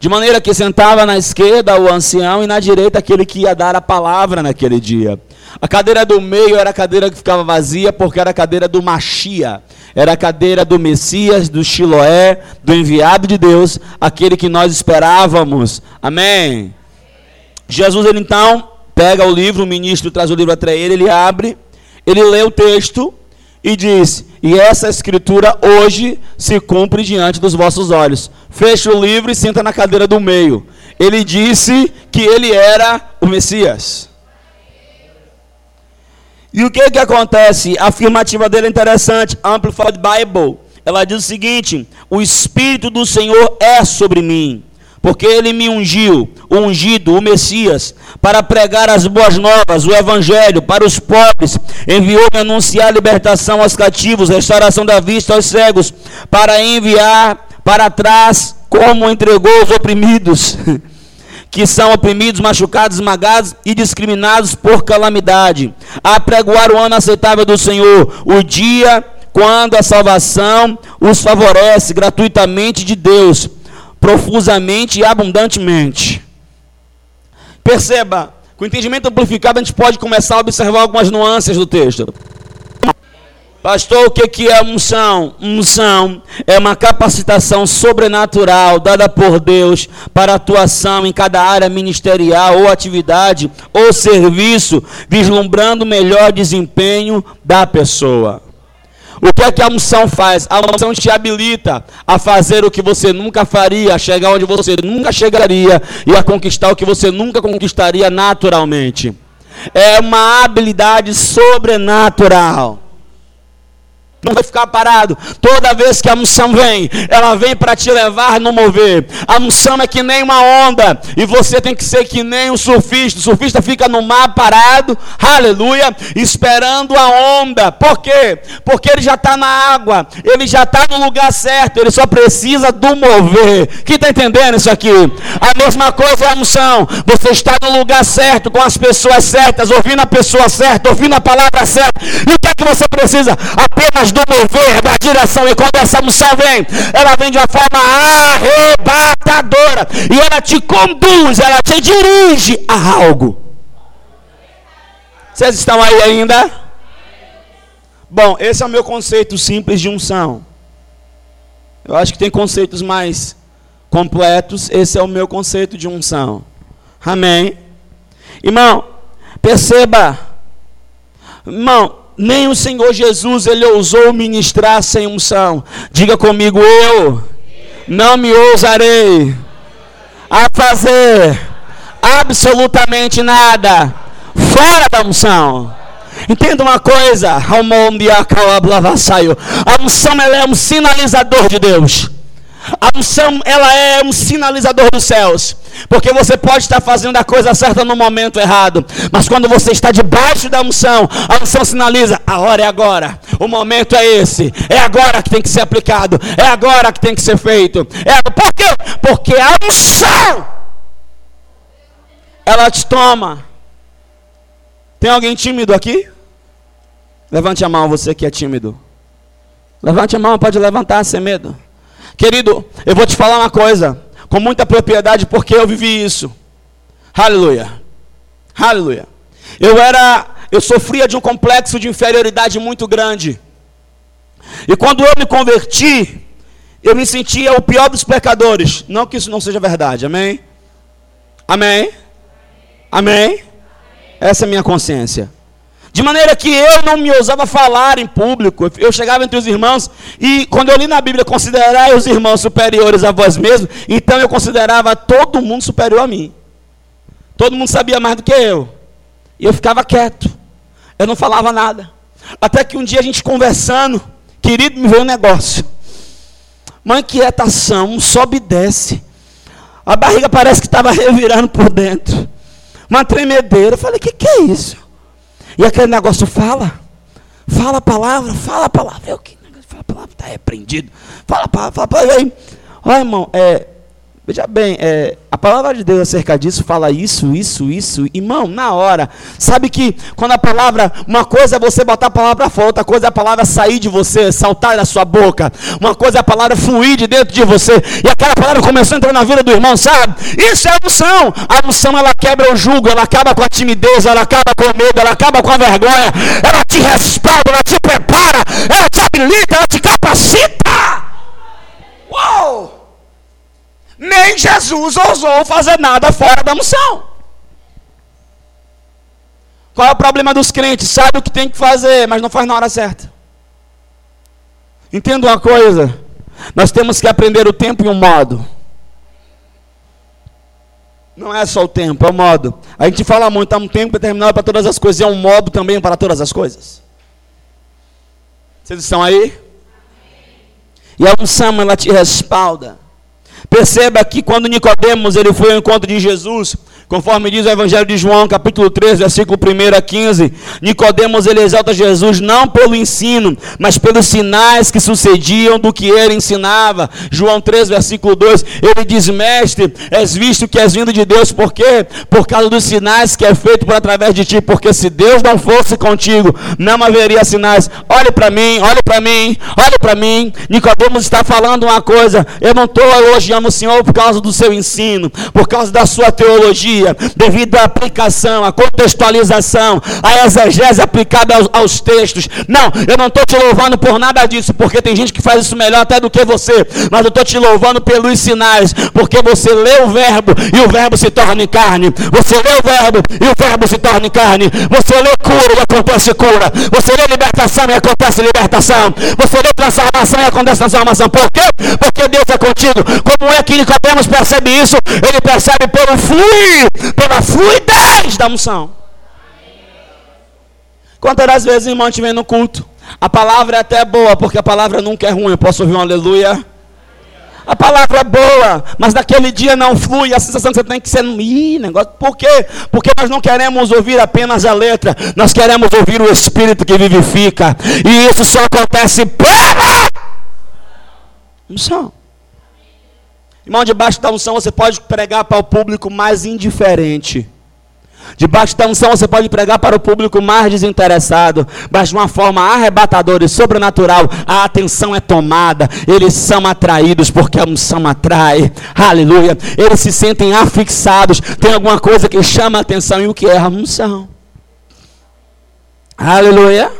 De maneira que sentava na esquerda o ancião e na direita aquele que ia dar a palavra naquele dia. A cadeira do meio era a cadeira que ficava vazia, porque era a cadeira do Machia. Era a cadeira do Messias, do Chiloé, do enviado de Deus, aquele que nós esperávamos. Amém. Jesus, ele então pega o livro, o ministro traz o livro até ele, ele abre, ele lê o texto e diz: E essa escritura hoje se cumpre diante dos vossos olhos. Fecha o livro e senta na cadeira do meio. Ele disse que ele era o Messias. E o que que acontece? A afirmativa dele é interessante. Amplified Bible. Ela diz o seguinte: O Espírito do Senhor é sobre mim porque ele me ungiu, o ungido, o Messias, para pregar as boas novas, o evangelho para os pobres, enviou-me anunciar libertação aos cativos, restauração da vista aos cegos, para enviar para trás como entregou os oprimidos, que são oprimidos, machucados, esmagados e discriminados por calamidade, a pregoar o ano aceitável do Senhor, o dia quando a salvação os favorece gratuitamente de Deus profusamente e abundantemente. Perceba, com o entendimento amplificado a gente pode começar a observar algumas nuances do texto. Pastor, o que é unção? Unção é uma capacitação sobrenatural dada por Deus para atuação em cada área ministerial ou atividade ou serviço, vislumbrando melhor desempenho da pessoa. O que é que a unção faz? A unção te habilita a fazer o que você nunca faria, a chegar onde você nunca chegaria e a conquistar o que você nunca conquistaria naturalmente. É uma habilidade sobrenatural. Não vai ficar parado. Toda vez que a unção vem, ela vem para te levar no mover. A unção é que nem uma onda. E você tem que ser que nem um surfista. O surfista fica no mar parado, aleluia, esperando a onda. Por quê? Porque ele já está na água. Ele já está no lugar certo. Ele só precisa do mover. Quem está entendendo isso aqui? A mesma coisa é a unção. Você está no lugar certo, com as pessoas certas, ouvindo a pessoa certa, ouvindo a palavra certa. E o que é que você precisa? Apenas mover, da direção. E quando essa unção vem, ela vem de uma forma arrebatadora. E ela te conduz, ela te dirige a algo. Vocês estão aí ainda? Bom, esse é o meu conceito simples de unção. Eu acho que tem conceitos mais completos. Esse é o meu conceito de unção. Amém. Irmão, perceba. Irmão, nem o Senhor Jesus ele ousou ministrar sem unção. Diga comigo, eu não me ousarei a fazer absolutamente nada fora da unção. Entenda uma coisa, a unção ela é um sinalizador de Deus. A unção, ela é um sinalizador dos céus. Porque você pode estar fazendo a coisa certa no momento errado. Mas quando você está debaixo da unção, a unção sinaliza: a hora é agora. O momento é esse. É agora que tem que ser aplicado. É agora que tem que ser feito. É, por quê? Porque a unção, ela te toma. Tem alguém tímido aqui? Levante a mão, você que é tímido. Levante a mão, pode levantar sem medo. Querido, eu vou te falar uma coisa, com muita propriedade, porque eu vivi isso. Aleluia. Aleluia. Eu era, eu sofria de um complexo de inferioridade muito grande. E quando eu me converti, eu me sentia o pior dos pecadores. Não que isso não seja verdade, amém? Amém? Amém? Essa é a minha consciência. De maneira que eu não me ousava falar em público. Eu chegava entre os irmãos e quando eu li na Bíblia considerar os irmãos superiores a vós mesmos, então eu considerava todo mundo superior a mim. Todo mundo sabia mais do que eu. E eu ficava quieto. Eu não falava nada. Até que um dia a gente conversando, querido, me veio um negócio. Uma inquietação, um sobe e desce. A barriga parece que estava revirando por dentro. Uma tremedeira. Eu falei, o que, que é isso? E aquele negócio fala. Fala a palavra, fala a palavra. Eu que negócio fala a palavra, está repreendido. Fala a palavra, fala a palavra. Olha, irmão, é, Veja bem, é, a palavra de Deus acerca disso fala isso, isso, isso. Irmão, na hora. Sabe que quando a palavra, uma coisa é você botar a palavra para fora, outra coisa é a palavra sair de você, saltar da sua boca. Uma coisa é a palavra fluir de dentro de você. E aquela palavra começou a entrar na vida do irmão, sabe? Isso é a unção. A unção ela quebra o jugo, ela acaba com a timidez, ela acaba com o medo, ela acaba com a vergonha. Ela te respalda, ela te prepara, ela te habilita, ela te capacita. Uou! Nem Jesus ousou fazer nada fora da unção. Qual é o problema dos crentes? Sabe o que tem que fazer, mas não faz na hora certa. Entenda uma coisa: nós temos que aprender o tempo e o modo. Não é só o tempo, é o modo. A gente fala muito, há um tempo determinado para todas as coisas, e é um modo também para todas as coisas. Vocês estão aí? E a unção, ela te respalda. Perceba que quando Nicodemos ele foi ao encontro de Jesus, Conforme diz o Evangelho de João, capítulo 3, versículo 1 a 15, Nicodemos ele exalta Jesus não pelo ensino, mas pelos sinais que sucediam do que ele ensinava. João 3, versículo 2, ele diz: "Mestre, és visto que és vindo de Deus, por quê? Por causa dos sinais que é feito por através de ti, porque se Deus não fosse contigo, não haveria sinais. Olhe para mim, olhe para mim, olhe para mim. Nicodemos está falando uma coisa, eu não estou elogiando o Senhor por causa do seu ensino, por causa da sua teologia, devido à aplicação, à contextualização, à exegese aplicada aos, aos textos. Não, eu não estou te louvando por nada disso, porque tem gente que faz isso melhor até do que você, mas eu estou te louvando pelos sinais, porque você lê o verbo e o verbo se torna em carne. Você lê o verbo e o verbo se torna em carne. Você lê cura e acontece cura. Você lê libertação e acontece libertação. Você lê transformação e acontece transformação. Por quê? Porque Deus é contigo. Como é que Nicodemos percebe isso? Ele percebe pelo fluir pela fluidez da unção. Quantas das vezes, irmão, te vem no culto? A palavra é até boa, porque a palavra nunca é ruim. Eu posso ouvir um aleluia? A palavra é boa, mas naquele dia não flui. A sensação que você tem que ser. Ih, negócio. Por quê? Porque nós não queremos ouvir apenas a letra, nós queremos ouvir o Espírito que vivifica. E isso só acontece pela unção. Irmão, debaixo da unção você pode pregar para o público mais indiferente. Debaixo da unção você pode pregar para o público mais desinteressado, mas de uma forma arrebatadora e sobrenatural, a atenção é tomada, eles são atraídos porque a unção atrai, aleluia. Eles se sentem afixados, tem alguma coisa que chama a atenção e o que é a unção, aleluia.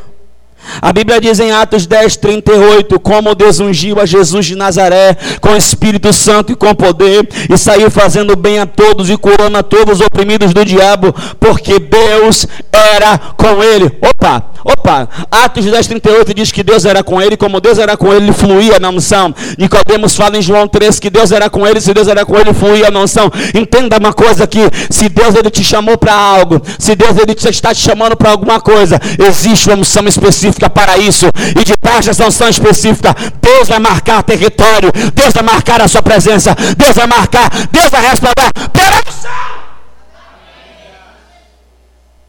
A Bíblia diz em Atos 10, 38, como Deus ungiu a Jesus de Nazaré com Espírito Santo e com poder, e saiu fazendo bem a todos e curando a todos os oprimidos do diabo, porque Deus era com ele. Opa, opa, Atos 10, 38 diz que Deus era com ele, como Deus era com ele, ele fluía na unção. Nicodemos fala em João 3 que Deus era com ele, se Deus era com ele, fluía na unção. Entenda uma coisa aqui, se Deus ele te chamou para algo, se Deus ele está te chamando para alguma coisa, existe uma unção específica específica para isso. E debaixo dessa unção específica, Deus vai marcar território, Deus vai marcar a sua presença, Deus vai marcar, Deus vai respaldar pela unção.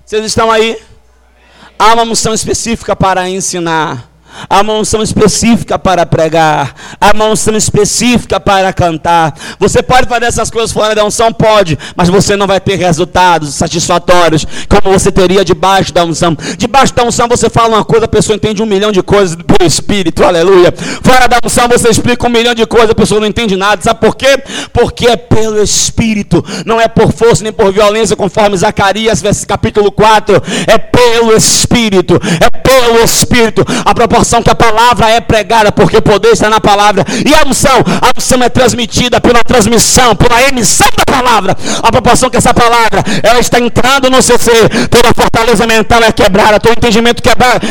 Vocês estão aí? Há uma unção específica para ensinar. Uma unção específica para pregar, uma unção específica para cantar. Você pode fazer essas coisas fora da unção? Pode, mas você não vai ter resultados satisfatórios como você teria debaixo da unção. Debaixo da unção você fala uma coisa, a pessoa entende um milhão de coisas pelo Espírito, aleluia. Fora da unção você explica um milhão de coisas, a pessoa não entende nada. Sabe por quê? Porque é pelo Espírito, não é por força nem por violência, conforme Zacarias, capítulo 4. É pelo Espírito, é pelo Espírito. A proporção proporção que a palavra é pregada, porque o poder está na palavra. E a unção, a unção é transmitida pela transmissão, pela emissão da palavra. A proporção que essa palavra ela está entrando no seu ser, toda fortaleza mental é quebrada, todo entendimento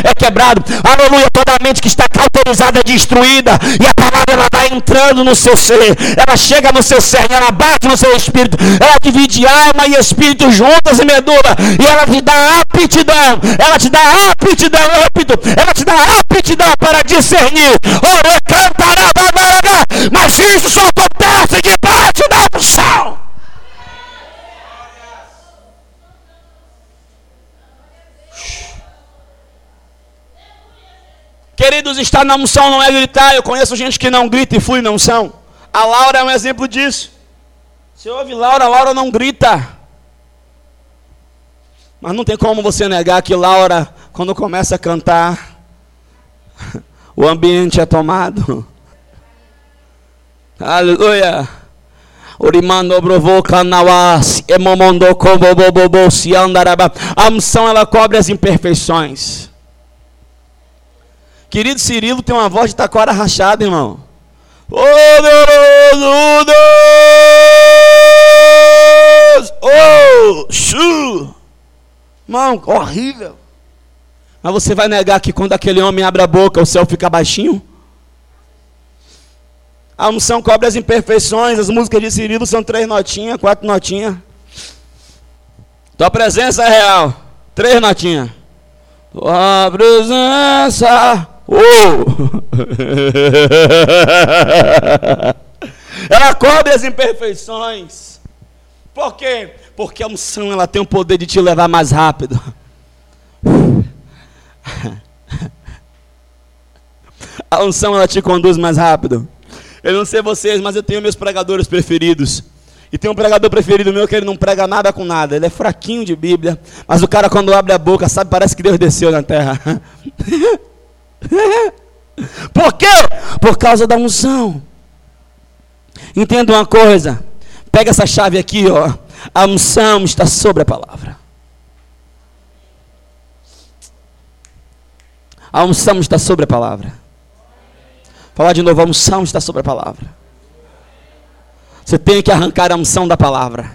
é quebrado. Aleluia, toda a mente que está cauterizada é destruída. E a palavra ela vai entrando no seu ser, ela chega no seu ser, ela bate no seu espírito, ela divide alma e espírito juntas e medula, e ela te dá aptidão, ela te dá aptidão, ela te dá aptidão aptidão para discernir. Ore, cantará, mas isso só acontece debaixo da unção. Queridos, estar na unção não é gritar. Eu conheço gente que não grita e flui na unção. A Laura é um exemplo disso. Você ouve Laura, Laura não grita. Mas não tem como você negar que Laura, quando começa a cantar, o ambiente é tomado. Aleluia. Orimando provoca nawas, emomondo kobobobobo se andaraba. A unção ela cobre as imperfeições. Querido Cirilo tem uma voz de taquara rachada, irmão. Poderoso Deus! Oh, chu! Irmão, horrível. Mas você vai negar que quando aquele homem abre a boca, o céu fica baixinho? A unção cobre as imperfeições. As músicas de Cirilo são três notinhas, quatro notinhas. Tua presença é real. Três notinhas. Tua presença. Oh! ela cobre as imperfeições. Por quê? Porque a unção ela tem o poder de te levar mais rápido. A unção ela te conduz mais rápido. Eu não sei vocês, mas eu tenho meus pregadores preferidos. E tem um pregador preferido meu que ele não prega nada com nada. Ele é fraquinho de Bíblia. Mas o cara, quando abre a boca, sabe, parece que Deus desceu na terra. Por quê? Por causa da unção. Entenda uma coisa. Pega essa chave aqui, ó. A unção está sobre a palavra. A unção está sobre a palavra. Falar de novo, a unção está sobre a palavra. Você tem que arrancar a unção da palavra.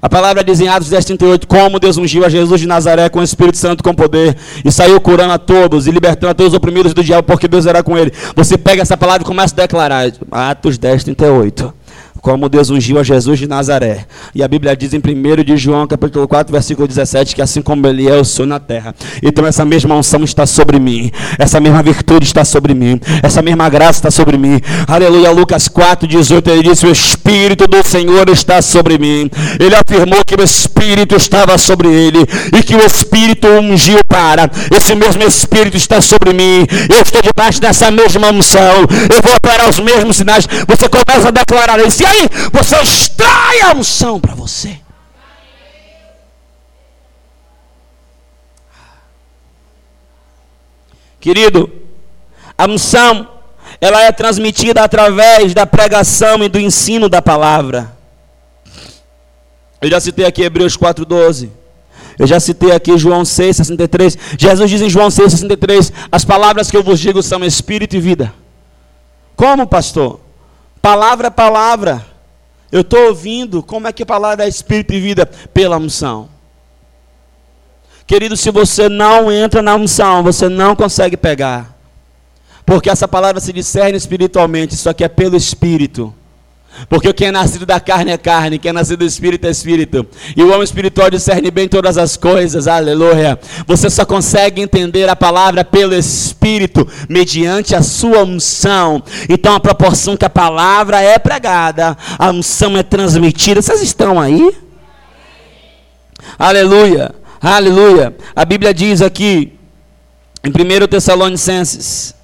A palavra diz em Atos 10, 38, como Deus ungiu a Jesus de Nazaré com o Espírito Santo com poder, e saiu curando a todos, e libertando a todos os oprimidos do diabo, porque Deus era com ele. Você pega essa palavra e começa a declarar. Atos 10, 38 como Deus ungiu a Jesus de Nazaré. E a Bíblia diz em 1 de João, capítulo 4, versículo 17, que assim como ele é, eu sou na terra. Então essa mesma unção está sobre mim, essa mesma virtude está sobre mim, essa mesma graça está sobre mim. Aleluia, Lucas 4, 18, ele disse, o Espírito do Senhor está sobre mim. Ele afirmou que o Espírito estava sobre ele, e que o Espírito ungiu para. Esse mesmo Espírito está sobre mim, eu estou debaixo dessa mesma unção, eu vou operar os mesmos sinais. Você começa a declarar isso, você extrai a unção para você. Querido, a unção ela é transmitida através da pregação e do ensino da palavra. Eu já citei aqui Hebreus 4:12. Eu já citei aqui João 6:63. Jesus diz em João 6:63, as palavras que eu vos digo são espírito e vida. Como, pastor? Palavra é palavra. Eu estou ouvindo como é que a palavra é espírito e vida pela unção. Querido, se você não entra na unção, você não consegue pegar. Porque essa palavra se discerne espiritualmente, isso aqui é pelo espírito. Porque quem é nascido da carne é carne, quem é nascido do espírito é espírito. E o homem espiritual discerne bem todas as coisas, aleluia. Você só consegue entender a palavra pelo espírito, mediante a sua unção. Então, a proporção que a palavra é pregada, a unção é transmitida. Vocês estão aí? Aleluia, aleluia. A Bíblia diz aqui, em 1 Tessalonicenses,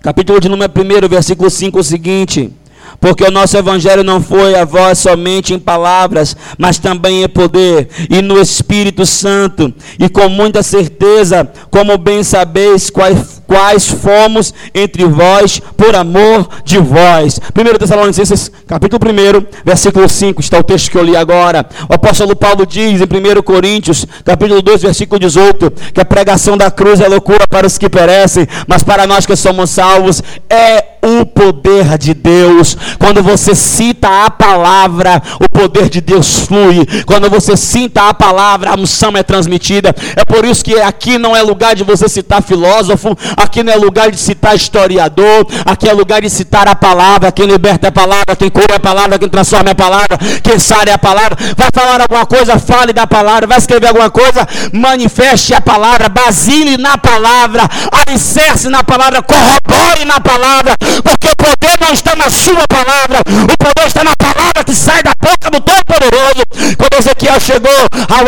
capítulo de número 1, versículo 5, o seguinte. Porque o nosso evangelho não foi a voz somente em palavras, mas também em poder e no Espírito Santo, e com muita certeza, como bem sabeis quais, quais fomos entre vós por amor de vós. 1 Tessalonicenses, capítulo 1, versículo 5, está o texto que eu li agora. O apóstolo Paulo diz em 1 Coríntios, capítulo 2, versículo 18, que a pregação da cruz é loucura para os que perecem, mas para nós que somos salvos é o poder de Deus. Quando você cita a palavra, o poder de Deus flui. Quando você cita a palavra, a unção é transmitida. É por isso que aqui não é lugar de você citar filósofo, aqui não é lugar de citar historiador, aqui é lugar de citar a palavra. Quem liberta a palavra, quem cura a palavra, quem transforma a palavra, quem sara a palavra. Vai falar alguma coisa, fale da palavra. Vai escrever alguma coisa, manifeste a palavra, basile na palavra, alicerce na palavra, corrobore na palavra, porque o poder não está na sua palavra, o poder está na palavra que sai da boca do Todo-Poderoso. Quando Ezequiel chegou ao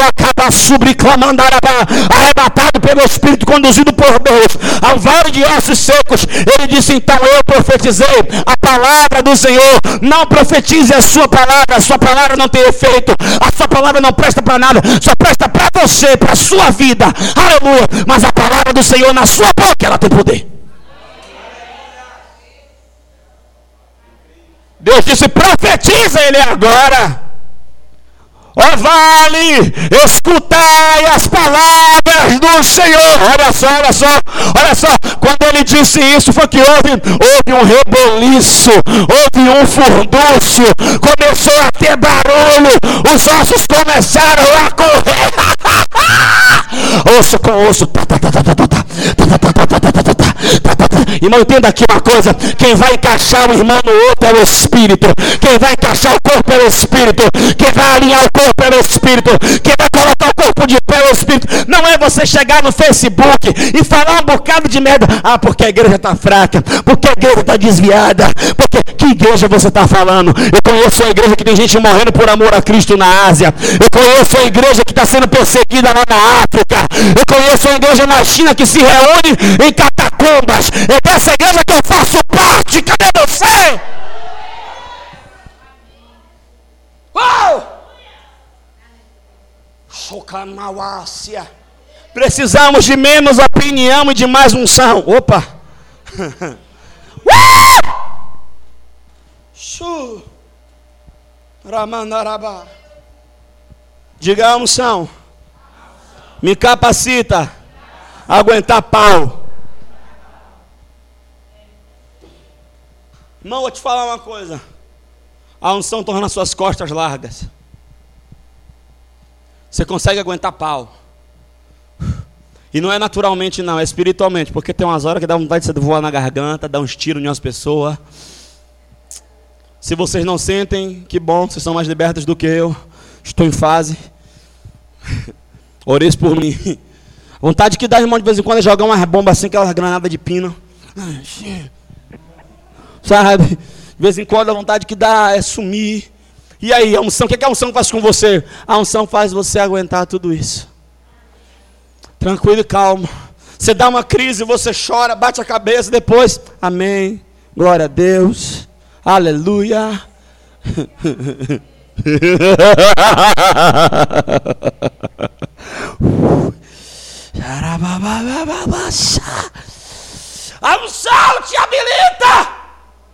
arrebatado pelo Espírito, conduzido por Deus ao vale de ossos secos. Ele disse: Então eu profetizei a palavra do Senhor. Não profetize a sua palavra, a sua palavra não tem efeito, a sua palavra não presta para nada, só presta para você, para a sua vida. Aleluia. Mas a palavra do Senhor na sua boca, ela tem poder. Deus disse: profetiza ele agora. Ó vale, escutai as palavras do Senhor. Olha só, olha só, olha só. Quando ele disse isso, foi que houve, houve um reboliço, houve um furdúcio, começou a ter barulho, os ossos começaram a correr. osso com osso. Irmão, entenda aqui uma coisa: quem vai encaixar o irmão no outro é o Espírito, quem vai encaixar o corpo é o Espírito, quem vai alinhar o corpo é o Espírito, quem corpo de pé é o Espírito. Não é você chegar no Facebook e falar um bocado de merda, ah, porque a igreja está fraca, porque a igreja está desviada, porque que igreja você está falando? Eu conheço a igreja que tem gente morrendo por amor a Cristo na Ásia, eu conheço a igreja que está sendo perseguida lá na África, eu conheço a igreja na China que se reúne em catacumbas. É dessa igreja que eu faço parte. Cadê você? Uau! Precisamos de menos opinião e de mais unção. Opa! Ramandarabá. Diga a unção. Me capacita a aguentar pau. Irmão, vou te falar uma coisa. A unção torna suas costas largas. Você consegue aguentar pau. E não é naturalmente, não, é espiritualmente. Porque tem umas horas que dá vontade de você voar na garganta, dar uns tiros em umas pessoas. Se vocês não sentem, que bom, vocês são mais libertos do que eu. Estou em fase. Ores por mim. Vontade que dá, irmão, de vez em quando é jogar uma bomba assim, aquela granada de pino. Sabe? De vez em quando a vontade que dá é sumir. E aí, a unção, o que, é que a unção faz com você? A unção faz você aguentar tudo isso. Tranquilo e calmo. Você dá uma crise, você chora, bate a cabeça, depois, amém. Glória a Deus. Aleluia. A unção te habilita.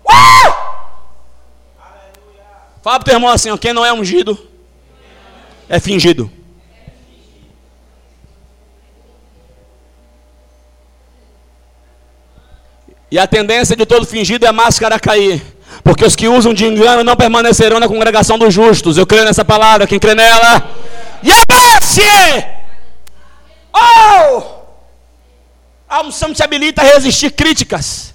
Uh! Fala pro teu irmão assim: ó, quem não é ungido é fingido. E a tendência de todo fingido é a máscara cair. Porque os que usam de engano não permanecerão na congregação dos justos. Eu creio nessa palavra. Quem crê nela? Yabasse! Oh! A unção te habilita a resistir críticas.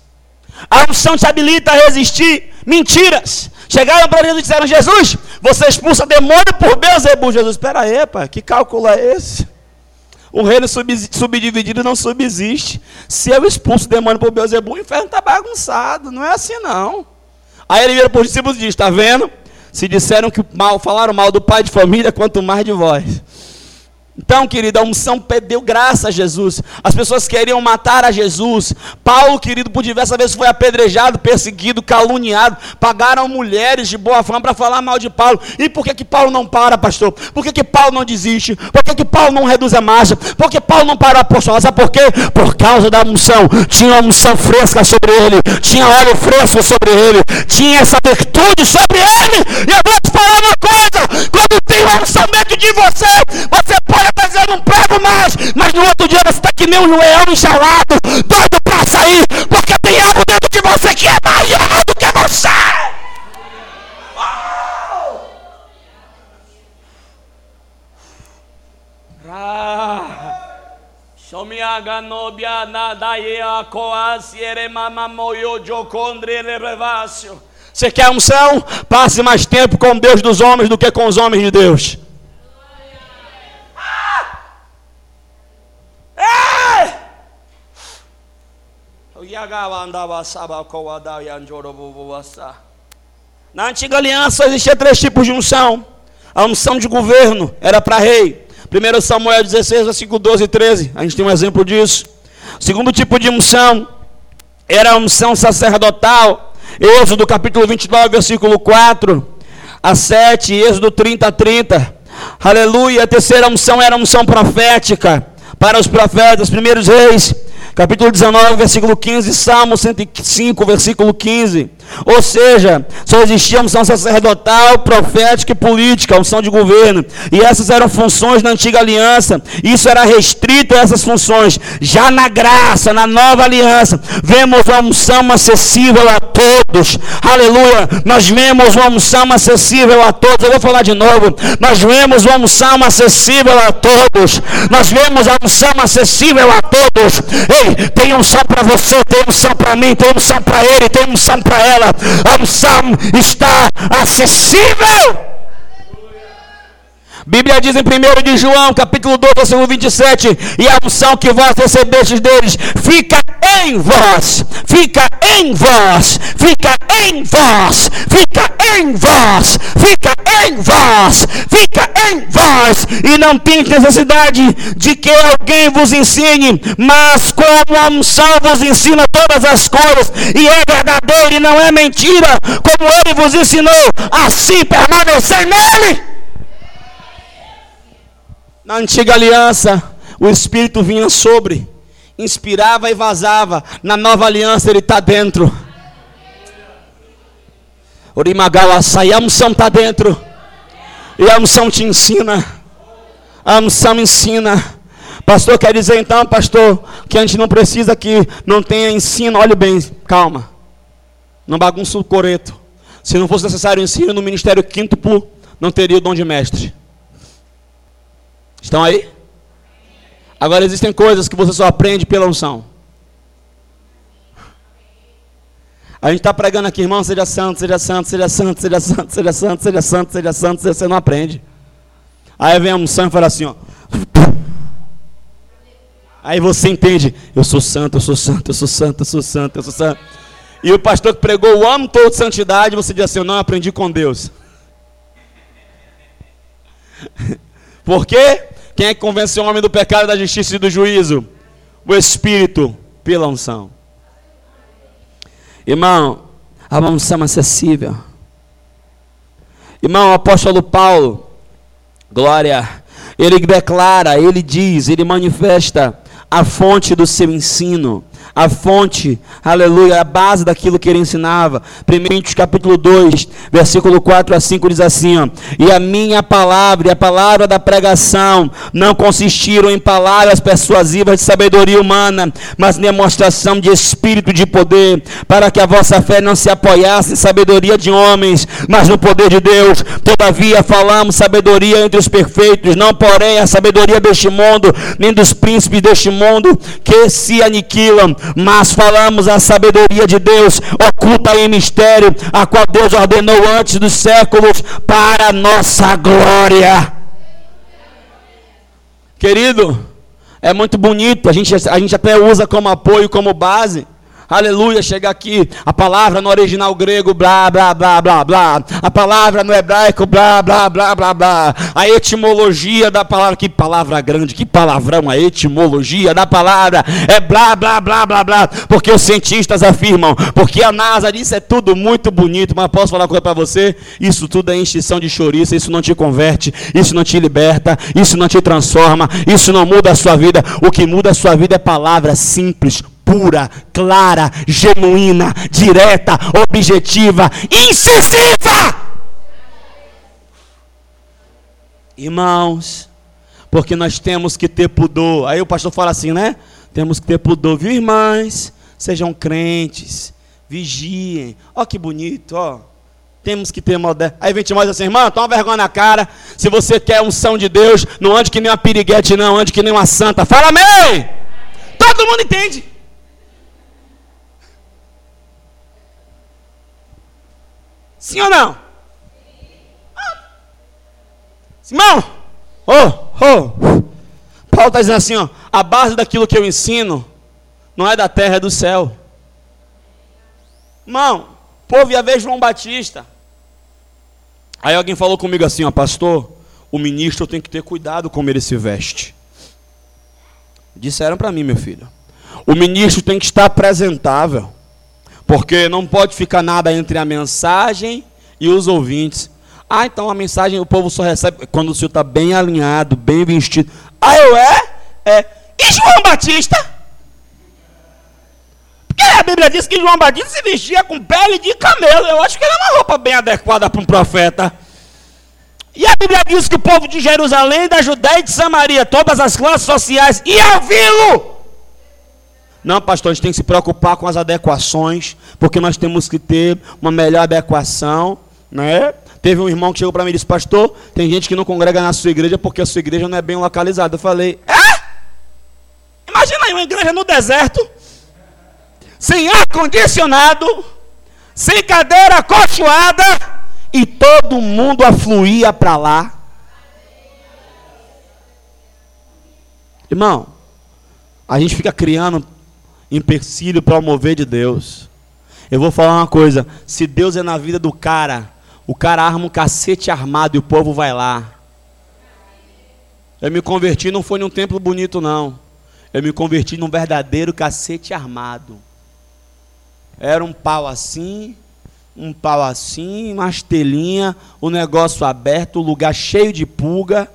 A unção te habilita a resistir mentiras. Chegaram para Jesus e disseram: Jesus, você expulsa demônio por Beuzebu. Jesus, espera aí, pai, que cálculo é esse? O reino subdividido não subsiste. Se eu expulso demônio por Beuzebu, o inferno está bagunçado. Não é assim, não. Aí ele vira para os discípulos e diz: Está vendo? Se disseram que mal, falaram mal do pai de família, quanto mais de vós. Então, querido, a unção perdeu graça a Jesus. As pessoas queriam matar a Jesus. Paulo, querido, por diversas vezes foi apedrejado, perseguido, caluniado. Pagaram mulheres de boa fama para falar mal de Paulo. E por que, que Paulo não para, pastor? Por que, que Paulo não desiste? Por que, que Paulo não reduz a marcha? Por que Paulo não parou a apostolado? Sabe por quê? Por causa da unção. Tinha uma unção fresca sobre ele. Tinha óleo fresco sobre ele. Tinha essa virtude sobre ele. E eu vou te falar uma coisa. Quando tem o dentro de você, você pode eu não prego mais, mas no outro dia você está que nem um leão enxalado, doido para sair, porque tem algo dentro de você que é maior do que você. Jocondre revácio. Você quer unção? Passe mais tempo com Deus dos homens do que com os homens de Deus. Na antiga aliança existia três tipos de unção. A unção de governo era para rei, 1 Samuel 16, versículo 12 e 13. A gente tem um exemplo disso. O segundo tipo de unção era a unção sacerdotal. Êxodo capítulo 29, versículo 4 a 7, Êxodo 30 a 30. Aleluia. A terceira unção era unção profética para os profetas, primeiros reis capítulo 19, versículo 15, Salmo 105, versículo 15. Ou seja, só existia unção sacerdotal, profética e política, unção de governo. E essas eram funções na antiga aliança. Isso era restrito a essas funções. Já na graça, na nova aliança, vemos uma unção acessível a todos. Aleluia. Nós vemos uma unção acessível a todos. Eu vou falar de novo. Nós vemos uma unção acessível a todos. Nós vemos a unção acessível a todos. Ei, tem unção para você, tem unção para mim, tem unção para ele, tem unção para ela dela. A unção está acessível. Bíblia diz em 1 de João, capítulo 2, versículo 27, e a unção que vós recebestes deles fica em vós, fica em vós, fica em vós, fica em vós, fica em vós, fica em vós, e não tem necessidade de que alguém vos ensine, mas como a unção vos ensina todas as coisas, e é verdadeiro e não é mentira, como ele vos ensinou, assim permanecer nele. Na antiga aliança, o Espírito vinha sobre, inspirava e vazava. Na nova aliança, ele está dentro. Orimagawa sai, a unção está dentro. E a unção te ensina. A unção ensina. Pastor, quer dizer então, pastor, que a gente não precisa que não tenha ensino. Olhe bem, calma. Não bagunça o coreto. Se não fosse necessário ensino no ministério quíntuplo, não teria o dom de mestre. Estão aí? Agora existem coisas que você só aprende pela unção. A gente está pregando aqui, irmão, seja santo, seja santo, seja santo, seja santo, seja santo, seja santo, seja santo, você não aprende. Aí vem a unção e fala assim, ó. Aí você entende, eu sou santo, eu sou santo, eu sou santo, eu sou santo, eu sou santo. E o pastor que pregou o ano todo de santidade, você diz assim, eu não aprendi com Deus. Por quê? Quem é que convenceu o homem do pecado, da justiça e do juízo? O Espírito, pela unção. Irmão, a unção acessível. Irmão, o apóstolo Paulo, glória, ele declara, ele diz, ele manifesta a fonte do seu ensino a fonte, aleluia, a base daquilo que ele ensinava. 1 capítulo 2, versículo 4 a 5 diz assim: ó, E a minha palavra e a palavra da pregação não consistiram em palavras persuasivas de sabedoria humana, mas em demonstração de espírito de poder, para que a vossa fé não se apoiasse em sabedoria de homens, mas no poder de Deus. Todavia falamos sabedoria entre os perfeitos, não porém a sabedoria deste mundo, nem dos príncipes deste mundo que se aniquilam mas falamos a sabedoria de Deus oculta em mistério, a qual Deus ordenou antes dos séculos para nossa glória. Querido, é muito bonito, a gente, a gente até usa como apoio, como base, Aleluia, chega aqui. A palavra no original grego, blá, blá, blá, blá, blá. A palavra no hebraico, blá, blá, blá, blá, blá. A etimologia da palavra, que palavra grande, que palavrão, a etimologia da palavra é blá, blá, blá, blá, blá. Porque os cientistas afirmam, porque a NASA disse é tudo muito bonito, mas posso falar uma coisa para você? Isso tudo é extinção de chouriça, isso não te converte, isso não te liberta, isso não te transforma, isso não muda a sua vida. O que muda a sua vida é palavra simples, pura, clara, genuína, direta, objetiva, incisiva. Irmãos, porque nós temos que ter pudor. Aí o pastor fala assim, né? Temos que ter pudor, viu, irmãs? Sejam crentes, vigiem. Ó que bonito, ó. Temos que ter modéstia. Aí vem Timóteo assim, irmão, toma vergonha na cara. Se você quer unção de Deus, não ande que nem uma piriguete, não, ande que nem uma santa. Fala amém! Todo mundo entende. Sim ou não? Irmão, oh, oh. Paulo está dizendo assim: ó, a base daquilo que eu ensino não é da terra, é do céu. Irmão, povo ia ver João Batista. Aí alguém falou comigo assim: ó, pastor, o ministro tem que ter cuidado como ele se veste. Disseram para mim, meu filho. O ministro tem que estar apresentável. Porque não pode ficar nada entre a mensagem e os ouvintes. Ah, então a mensagem o povo só recebe quando o senhor está bem alinhado, bem vestido. Ah, eu é? É. E João Batista? Porque a Bíblia diz que João Batista se vestia com pele de camelo. Eu acho que era uma roupa bem adequada para um profeta. E a Bíblia diz que o povo de Jerusalém, da Judéia e de Samaria, todas as classes sociais, iam vi-lo. Não, pastor, a gente tem que se preocupar com as adequações, porque nós temos que ter uma melhor adequação, né? Teve um irmão que chegou para mim e disse, pastor, tem gente que não congrega na sua igreja porque a sua igreja não é bem localizada. Eu falei, é? Imagina aí uma igreja no deserto, sem ar-condicionado, sem cadeira acolchoada, e todo mundo afluía para lá. Irmão, a gente fica criando empecilho para o mover de Deus. Eu vou falar uma coisa: se Deus é na vida do cara, o cara arma um cacete armado e o povo vai lá. Eu me converti, não foi num templo bonito, não. Eu me converti num verdadeiro cacete armado. Era um pau assim, um pau assim, uma estelinha, o negócio aberto, o lugar cheio de pulga.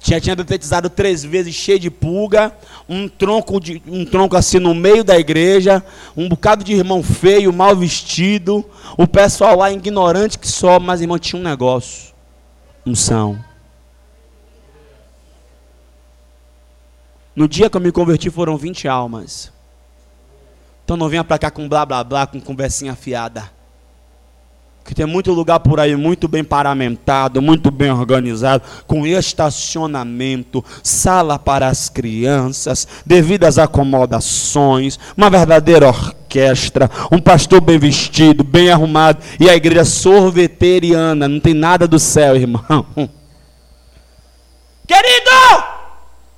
Tinha, tinha detetizado três vezes cheio de pulga, um tronco, de, um tronco assim no meio da igreja, um bocado de irmão feio, mal vestido, o pessoal lá ignorante que só, mas irmão tinha um negócio, unção. No dia que eu me converti foram 20 almas. Então não venha para cá com blá blá blá, com conversinha afiada que tem muito lugar por aí muito bem paramentado, muito bem organizado, com estacionamento, sala para as crianças, devidas acomodações, uma verdadeira orquestra, um pastor bem vestido, bem arrumado, e a igreja sorveteriana, não tem nada do céu, irmão. Querido,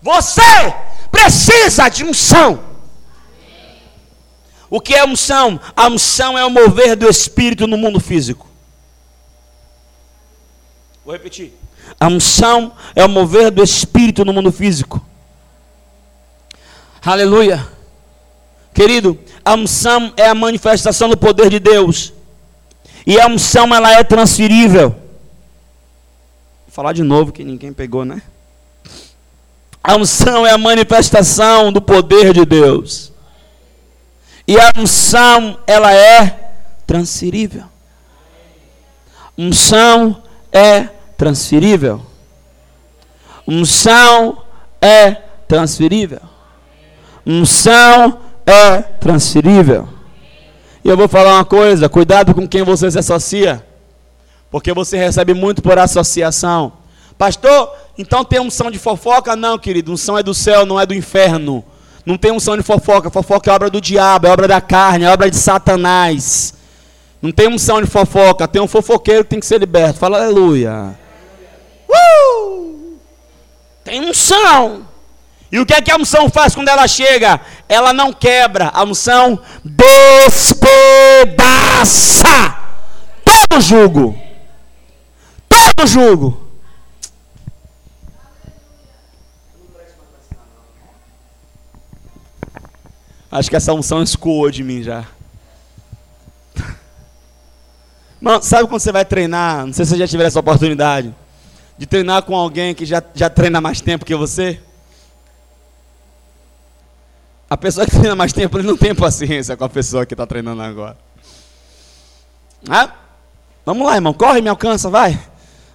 você precisa de unção. O que é unção? A unção é o mover do Espírito no mundo físico. Vou repetir. A unção é o mover do Espírito no mundo físico. Aleluia. Querido, a unção é a manifestação do poder de Deus. E a unção ela é transferível. Vou falar de novo que ninguém pegou, né? A unção é a manifestação do poder de Deus. E a unção, ela é transferível. Unção é transferível. Unção é transferível. Unção é transferível. E eu vou falar uma coisa: cuidado com quem você se associa, porque você recebe muito por associação. Pastor, então tem unção de fofoca? Não, querido, unção é do céu, não é do inferno. Não tem unção de fofoca. Fofoca é obra do diabo, é obra da carne, é obra de Satanás. Não tem unção de fofoca. Tem um fofoqueiro que tem que ser liberto. Fala aleluia. Uh! Tem unção. E o que é que a unção faz quando ela chega? Ela não quebra. A unção despedaça todo jugo. Todo jugo. Acho que essa unção escoou de mim já. Mano, sabe quando você vai treinar? Não sei se você já tiver essa oportunidade. De treinar com alguém que já, já treina mais tempo que você. A pessoa que treina mais tempo, ele não tem paciência com a pessoa que está treinando agora. Ah, vamos lá, irmão. Corre, me alcança, vai.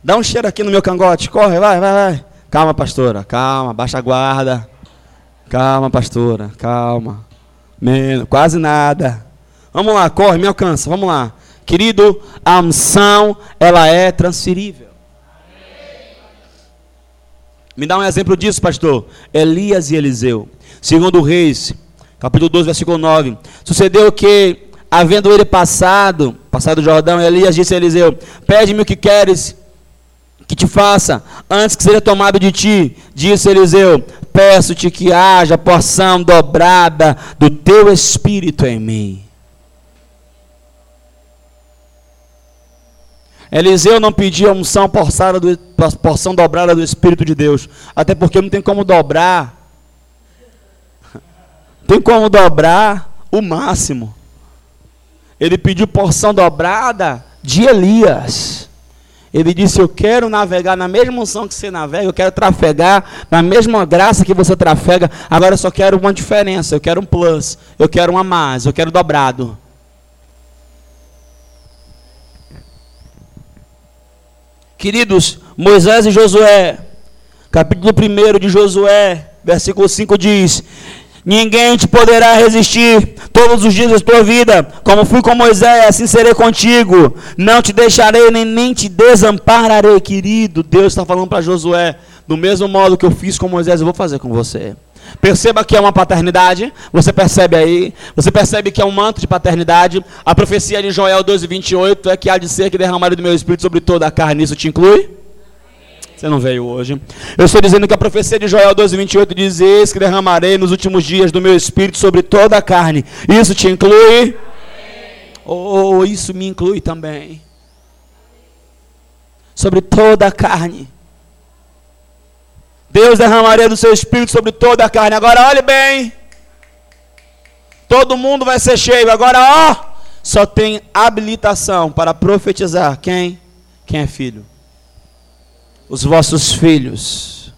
Dá um cheiro aqui no meu cangote. Corre, vai, vai, vai. Calma, pastora. Calma, baixa a guarda. Calma, pastora. Calma. Menos, quase nada. Vamos lá, corre, me alcança, vamos lá. Querido, a unção, ela é transferível. Me dá um exemplo disso, pastor. Elias e Eliseu. Segundo Reis, capítulo 12, versículo 9. Sucedeu que, havendo ele passado, passado o Jordão, Elias disse a Eliseu: Pede-me o que queres que te faça, antes que seja tomado de ti. Disse Eliseu: peço-te que haja porção dobrada do teu espírito em mim. Eliseu não pedia unção do, porção dobrada do Espírito de Deus. Até porque não tem como dobrar. Tem como dobrar o máximo. Ele pediu porção dobrada de Elias. Ele disse: Eu quero navegar na mesma unção que você navega, eu quero trafegar na mesma graça que você trafega. Agora eu só quero uma diferença, eu quero um plus, eu quero um a mais, eu quero dobrado. Queridos, Moisés e Josué, capítulo 1 de Josué, versículo 5 diz: Ninguém te poderá resistir todos os dias da tua vida. Como fui com Moisés, assim serei contigo. Não te deixarei nem, nem te desampararei, querido. Deus está falando para Josué: do mesmo modo que eu fiz com Moisés, eu vou fazer com você. Perceba que é uma paternidade, você percebe aí, você percebe que é um manto de paternidade. A profecia de Joel 12:28 é que há de ser que derramarei do meu espírito sobre toda a carne. Isso te inclui? Você não veio hoje. Eu estou dizendo que a profecia de Joel 12, 28 diz: Eis que derramarei nos últimos dias do meu espírito sobre toda a carne. Isso te inclui? Ou oh, isso me inclui também? Sobre toda a carne. Deus derramaria do seu espírito sobre toda a carne. Agora olhe bem. Todo mundo vai ser cheio. Agora, ó, só tem habilitação para profetizar. Quem? Quem é filho? Os vossos filhos.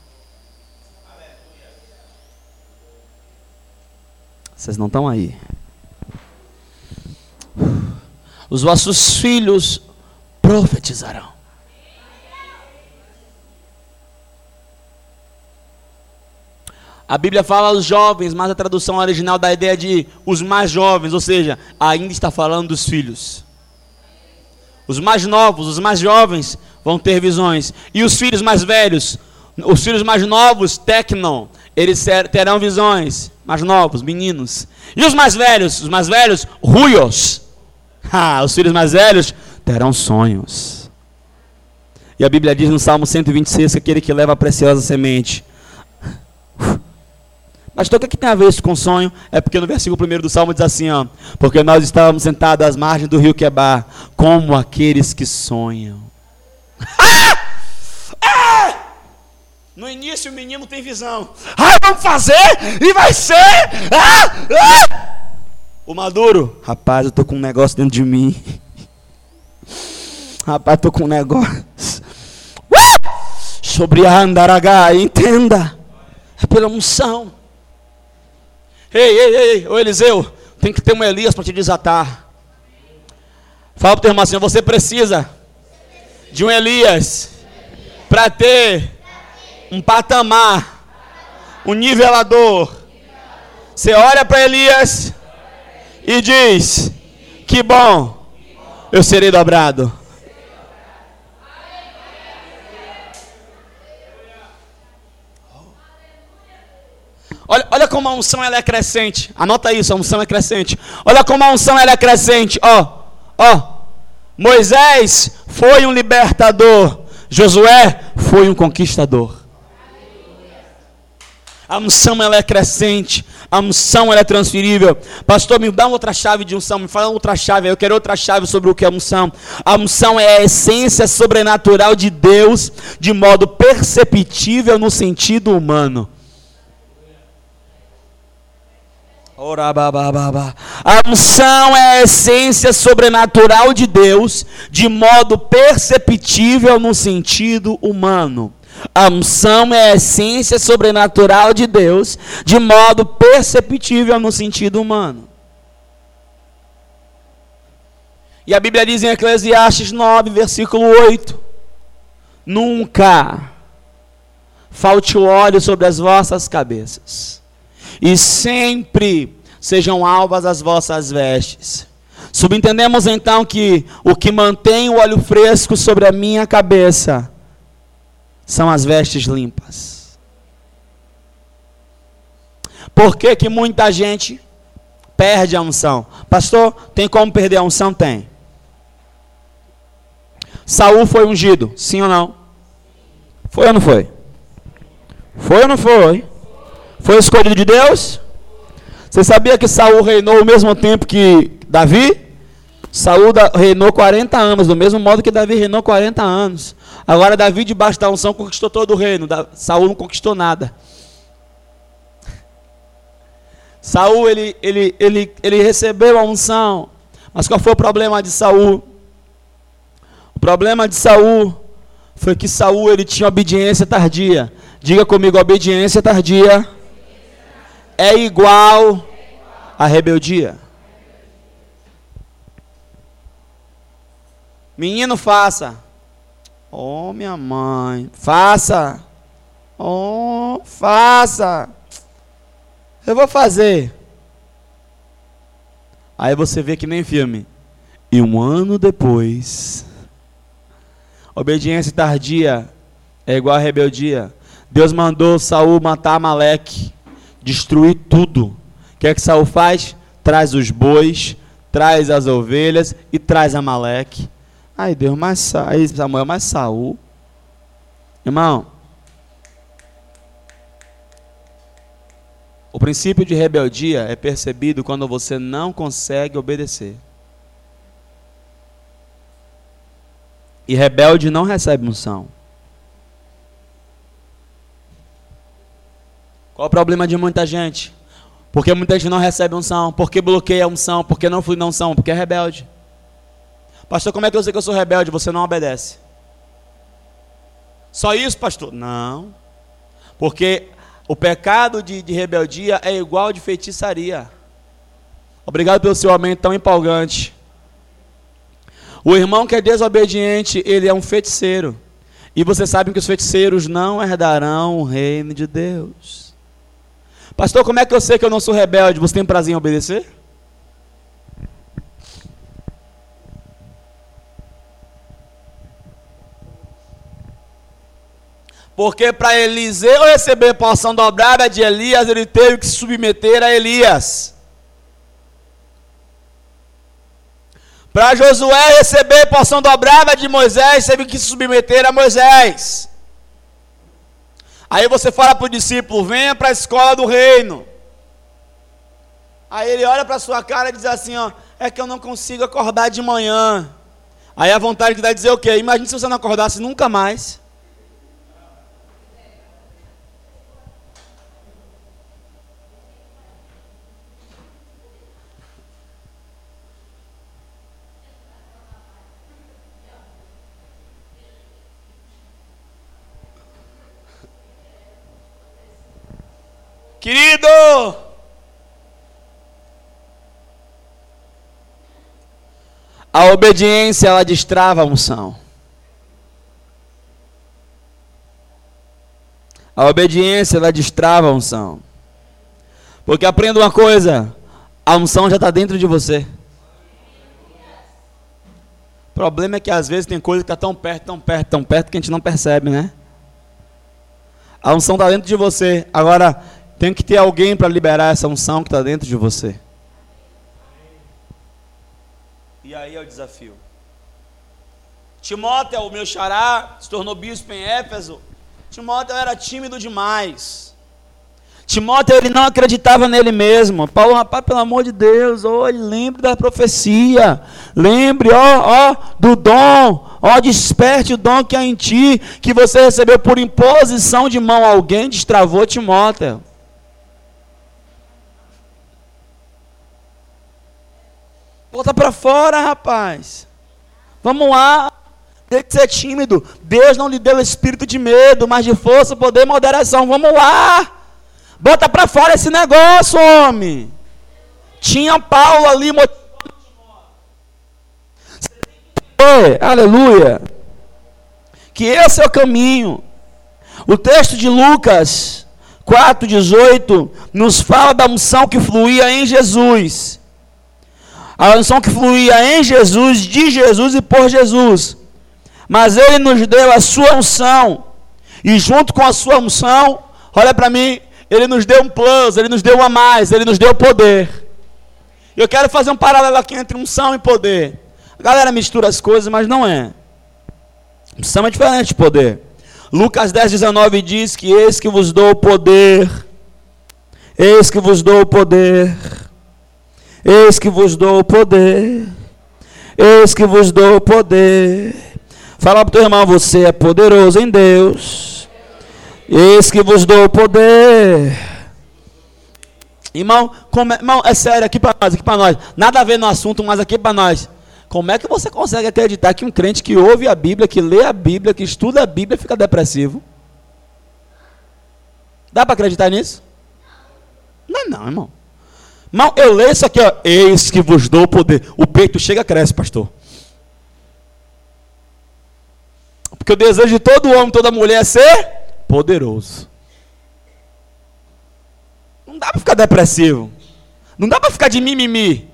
Vocês não estão aí. Os vossos filhos profetizarão. A Bíblia fala os jovens, mas a tradução original dá a ideia de os mais jovens, ou seja, ainda está falando dos filhos. Os mais novos, os mais jovens, vão ter visões. E os filhos mais velhos, os filhos mais novos, tecno, eles terão visões. Mais novos, meninos. E os mais velhos, os mais velhos, ruios. Ah, os filhos mais velhos terão sonhos. E a Bíblia diz no Salmo 126 que aquele que leva a preciosa semente. Mas o que, que tem a ver isso com sonho? É porque no versículo 1 do Salmo diz assim: ó, Porque nós estávamos sentados às margens do rio Quebar, como aqueles que sonham. Ah! Ah! No início o menino tem visão. Ah, vamos fazer e vai ser. Ah! Ah! O maduro, rapaz, eu tô com um negócio dentro de mim. Rapaz, tô com um negócio. Sobre a andaragá, entenda. É pela unção. Ei, ei, ei, ô Eliseu, tem que ter um Elias para te desatar. Fala para o teu irmão assim, você precisa de um Elias para ter um patamar, um nivelador. Você olha para Elias e diz: Que bom, eu serei dobrado. Olha, olha como a unção ela é crescente. Anota isso, a unção é crescente. Olha como a unção ela é crescente. Ó, ó. Moisés foi um libertador, Josué foi um conquistador. A unção ela é crescente, a unção ela é transferível. Pastor, me dá outra chave de unção, me fala outra chave, eu quero outra chave sobre o que é unção. A unção é a essência sobrenatural de Deus, de modo perceptível no sentido humano. A unção é a essência sobrenatural de Deus, de modo perceptível no sentido humano. A unção é a essência sobrenatural de Deus, de modo perceptível no sentido humano. E a Bíblia diz em Eclesiastes 9, versículo 8: Nunca falte o óleo sobre as vossas cabeças e sempre sejam alvas as vossas vestes. Subentendemos então que o que mantém o óleo fresco sobre a minha cabeça são as vestes limpas. Por que, que muita gente perde a unção? Pastor, tem como perder a unção? Tem. Saul foi ungido, sim ou não? Foi ou não foi? Foi ou não foi? Foi escolhido de Deus? Você sabia que Saul reinou ao mesmo tempo que Davi? Saúl reinou 40 anos, do mesmo modo que Davi reinou 40 anos. Agora Davi, debaixo da unção, conquistou todo o reino. Saúl não conquistou nada. Saúl ele, ele, ele, ele recebeu a unção. Mas qual foi o problema de Saúl? O problema de Saúl foi que Saúl ele tinha obediência tardia. Diga comigo, obediência tardia é igual a rebeldia. Menino, faça. Oh, minha mãe, faça. Oh, faça. Eu vou fazer. Aí você vê que nem filme. E um ano depois, obediência tardia é igual a rebeldia. Deus mandou Saul matar Amaleque, destruir tudo. O que é que Saul faz? Traz os bois, traz as ovelhas e traz Amaleque. Aí Deus, mas aí Samuel, mas Saul. Irmão, o princípio de rebeldia é percebido quando você não consegue obedecer. E rebelde não recebe unção. Qual o problema de muita gente? Porque muita gente não recebe unção, porque bloqueia a unção, porque não flui na unção, porque é rebelde. Pastor, como é que eu sei que eu sou rebelde? Você não obedece. Só isso, pastor? Não. Porque o pecado de, de rebeldia é igual de feitiçaria. Obrigado pelo seu amém tão empolgante. O irmão que é desobediente, ele é um feiticeiro. E você sabe que os feiticeiros não herdarão o reino de Deus. Pastor, como é que eu sei que eu não sou rebelde? Você tem prazer em obedecer? Porque para Eliseu receber porção dobrada de Elias, ele teve que se submeter a Elias. Para Josué receber porção dobrada de Moisés, teve que se submeter a Moisés. Aí você fala para o discípulo: venha para a escola do reino. Aí ele olha para a sua cara e diz assim: ó, é que eu não consigo acordar de manhã. Aí a vontade que dá é dizer o quê? Imagina se você não acordasse nunca mais. Querido, a obediência ela destrava a unção. A obediência ela destrava a unção. Porque aprenda uma coisa, a unção já está dentro de você. O problema é que às vezes tem coisa que está tão perto, tão perto, tão perto que a gente não percebe, né? A unção está dentro de você. Agora, tem que ter alguém para liberar essa unção que está dentro de você. E aí é o desafio. Timóteo, o meu xará, se tornou bispo em Éfeso. Timóteo era tímido demais. Timóteo ele não acreditava nele mesmo. Paulo, rapaz, pelo amor de Deus, olhe, lembre da profecia. Lembre, ó, ó, do dom. Ó, desperte o dom que há em ti, que você recebeu por imposição de mão. Alguém destravou Timóteo. Bota para fora, rapaz. Vamos lá. Tem que ser tímido. Deus não lhe deu espírito de medo, mas de força, poder e moderação. Vamos lá. Bota para fora esse negócio, homem. Tinha Paulo ali aleluia. Que esse é o caminho. O texto de Lucas 4,18 nos fala da unção que fluía em Jesus a unção que fluía em Jesus, de Jesus e por Jesus. Mas Ele nos deu a sua unção. E junto com a sua unção, olha para mim, Ele nos deu um plus, Ele nos deu um a mais, Ele nos deu poder. Eu quero fazer um paralelo aqui entre unção e poder. A galera mistura as coisas, mas não é. Unção é diferente de poder. Lucas 10, 19 diz que eis que vos dou o poder. Eis que vos dou o poder Eis que vos dou o poder Eis que vos dou poder. Fala para o teu irmão, você é poderoso em Deus. Eis que vos dou poder. Irmão, como é, irmão, é sério, aqui para nós, aqui para nós. Nada a ver no assunto, mas aqui para nós. Como é que você consegue acreditar que um crente que ouve a Bíblia, que lê a Bíblia, que estuda a Bíblia, fica depressivo? Dá para acreditar nisso? Não, não, irmão. Irmão, eu leio isso aqui, ó. Eis que vos dou poder. O peito chega, cresce, pastor. Porque o desejo de todo homem, toda mulher é ser poderoso. Não dá para ficar depressivo. Não dá para ficar de mimimi.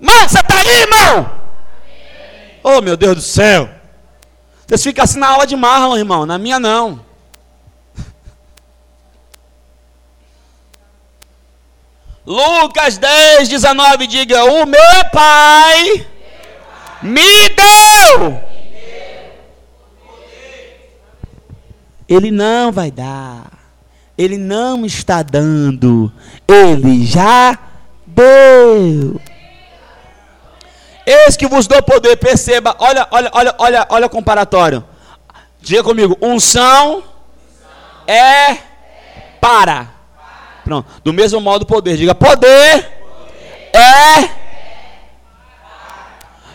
Mano, você está aí, irmão? Oh, meu Deus do céu. Vocês ficam assim na aula de Marlon, irmão. Na minha, não. Lucas 10, 19, diga: O meu Pai me deu. Ele não vai dar. Ele não está dando. Ele já deu. Eis que vos dou poder, perceba, olha, olha, olha, olha, olha o comparatório. Diga comigo, unção é para. Pronto, do mesmo modo poder, diga poder é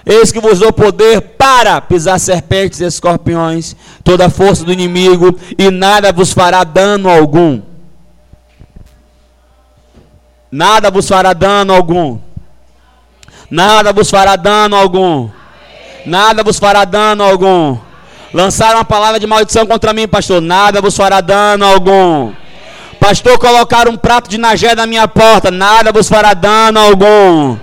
Eis que vos dou poder para pisar serpentes e escorpiões, toda a força do inimigo, e nada vos fará dano algum. Nada vos fará dano algum. Nada vos fará dano algum. Nada vos fará dano algum. Lançaram uma palavra de maldição contra mim, pastor. Nada vos fará dano algum. Pastor, colocaram um prato de nagé na minha porta. Nada vos fará dano algum.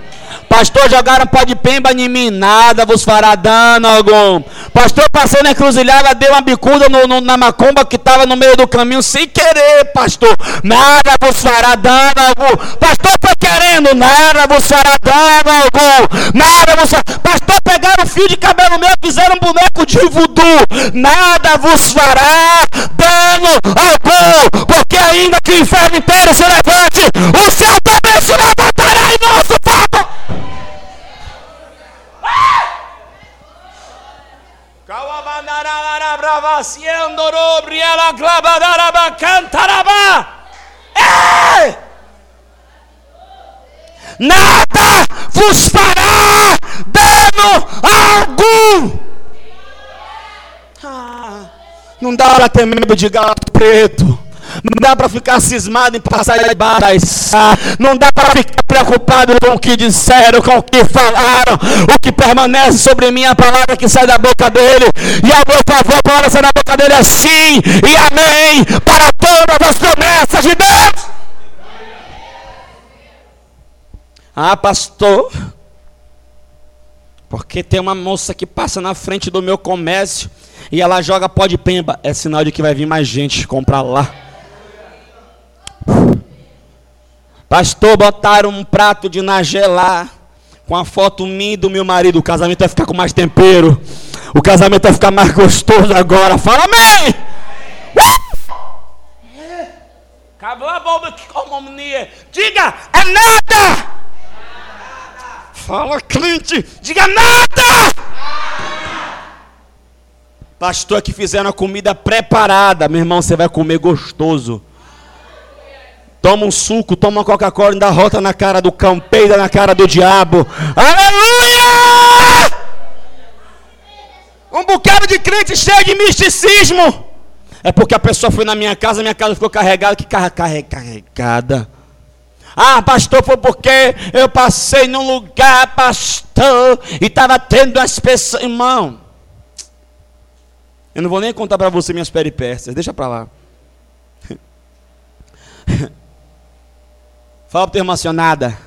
Pastor, jogaram pó de pemba em mim, nada vos fará dano algum. Pastor, passei na encruzilhada, deu uma bicuda no, no, na macumba que estava no meio do caminho, sem querer, pastor. Nada vos fará dano algum. Pastor, foi querendo, nada vos fará dano algum. Nada vos fará. Pastor, pegaram fio de cabelo meu, fizeram um boneco de voodoo. Nada vos fará dano algum. Ainda que o inferno inteiro se levante, o céu também se levantará em nosso favor. Nada vos fará dano algum. Ah, não dá para ter medo de gato preto. Não dá para ficar cismado em passar debaixo. Não dá para ficar preocupado com o que disseram, com o que falaram. O que permanece sobre mim é a palavra que sai da boca dele. E a meu favor, a palavra sai da boca dele é sim e amém para todas as promessas de Deus. Ah, pastor. Porque tem uma moça que passa na frente do meu comércio e ela joga pó de pemba. É sinal de que vai vir mais gente comprar lá. Pastor, botaram um prato de nagelá com a foto minha e do meu marido. O casamento vai ficar com mais tempero. O casamento vai ficar mais gostoso agora. Fala amém! Diga, é nada! Fala, cliente, diga nada! Pastor, que fizeram a comida preparada. Meu irmão, você vai comer gostoso. Toma um suco, toma uma Coca-Cola, dá rota na cara do cão, peida na cara do diabo. Aleluia! Um bocado de crente cheio de misticismo. É porque a pessoa foi na minha casa, minha casa ficou carregada. Que carregada? Ah, pastor, foi porque eu passei num lugar, pastor, e estava tendo as pessoas. Irmão, eu não vou nem contar para você minhas peripécias, deixa para lá. Fala para o teu irmão assim, nada.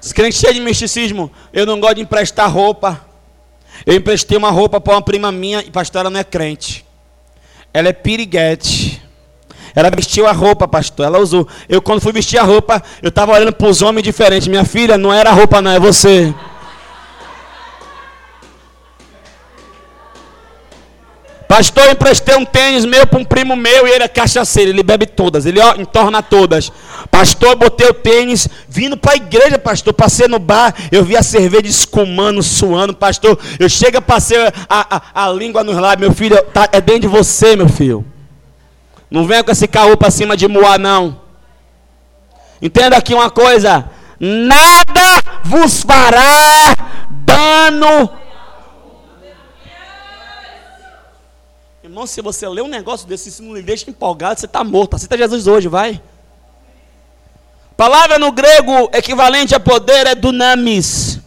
Cheios de misticismo, eu não gosto de emprestar roupa. Eu emprestei uma roupa para uma prima minha e pastor, ela não é crente. Ela é piriguete. Ela vestiu a roupa, pastor. Ela usou. Eu, quando fui vestir a roupa, eu estava olhando para os homens diferentes. Minha filha, não era a roupa, não, é você. Pastor, eu emprestei um tênis meu para um primo meu e ele é cachaceiro, ele bebe todas, ele ó, entorna todas. Pastor, botei o tênis, vindo para a igreja, pastor, passei no bar, eu vi a cerveja escumando, suando, pastor. Eu chego, passei a, a, a língua nos lábios, meu filho, tá, é dentro de você, meu filho. Não venha com esse carro para cima de Moá, não. Entenda aqui uma coisa: nada vos fará dano Irmão, se você lê um negócio desse, se não lhe deixa empolgado, você está morto. Aceita Jesus hoje, vai. Palavra no grego equivalente a poder é dunamis,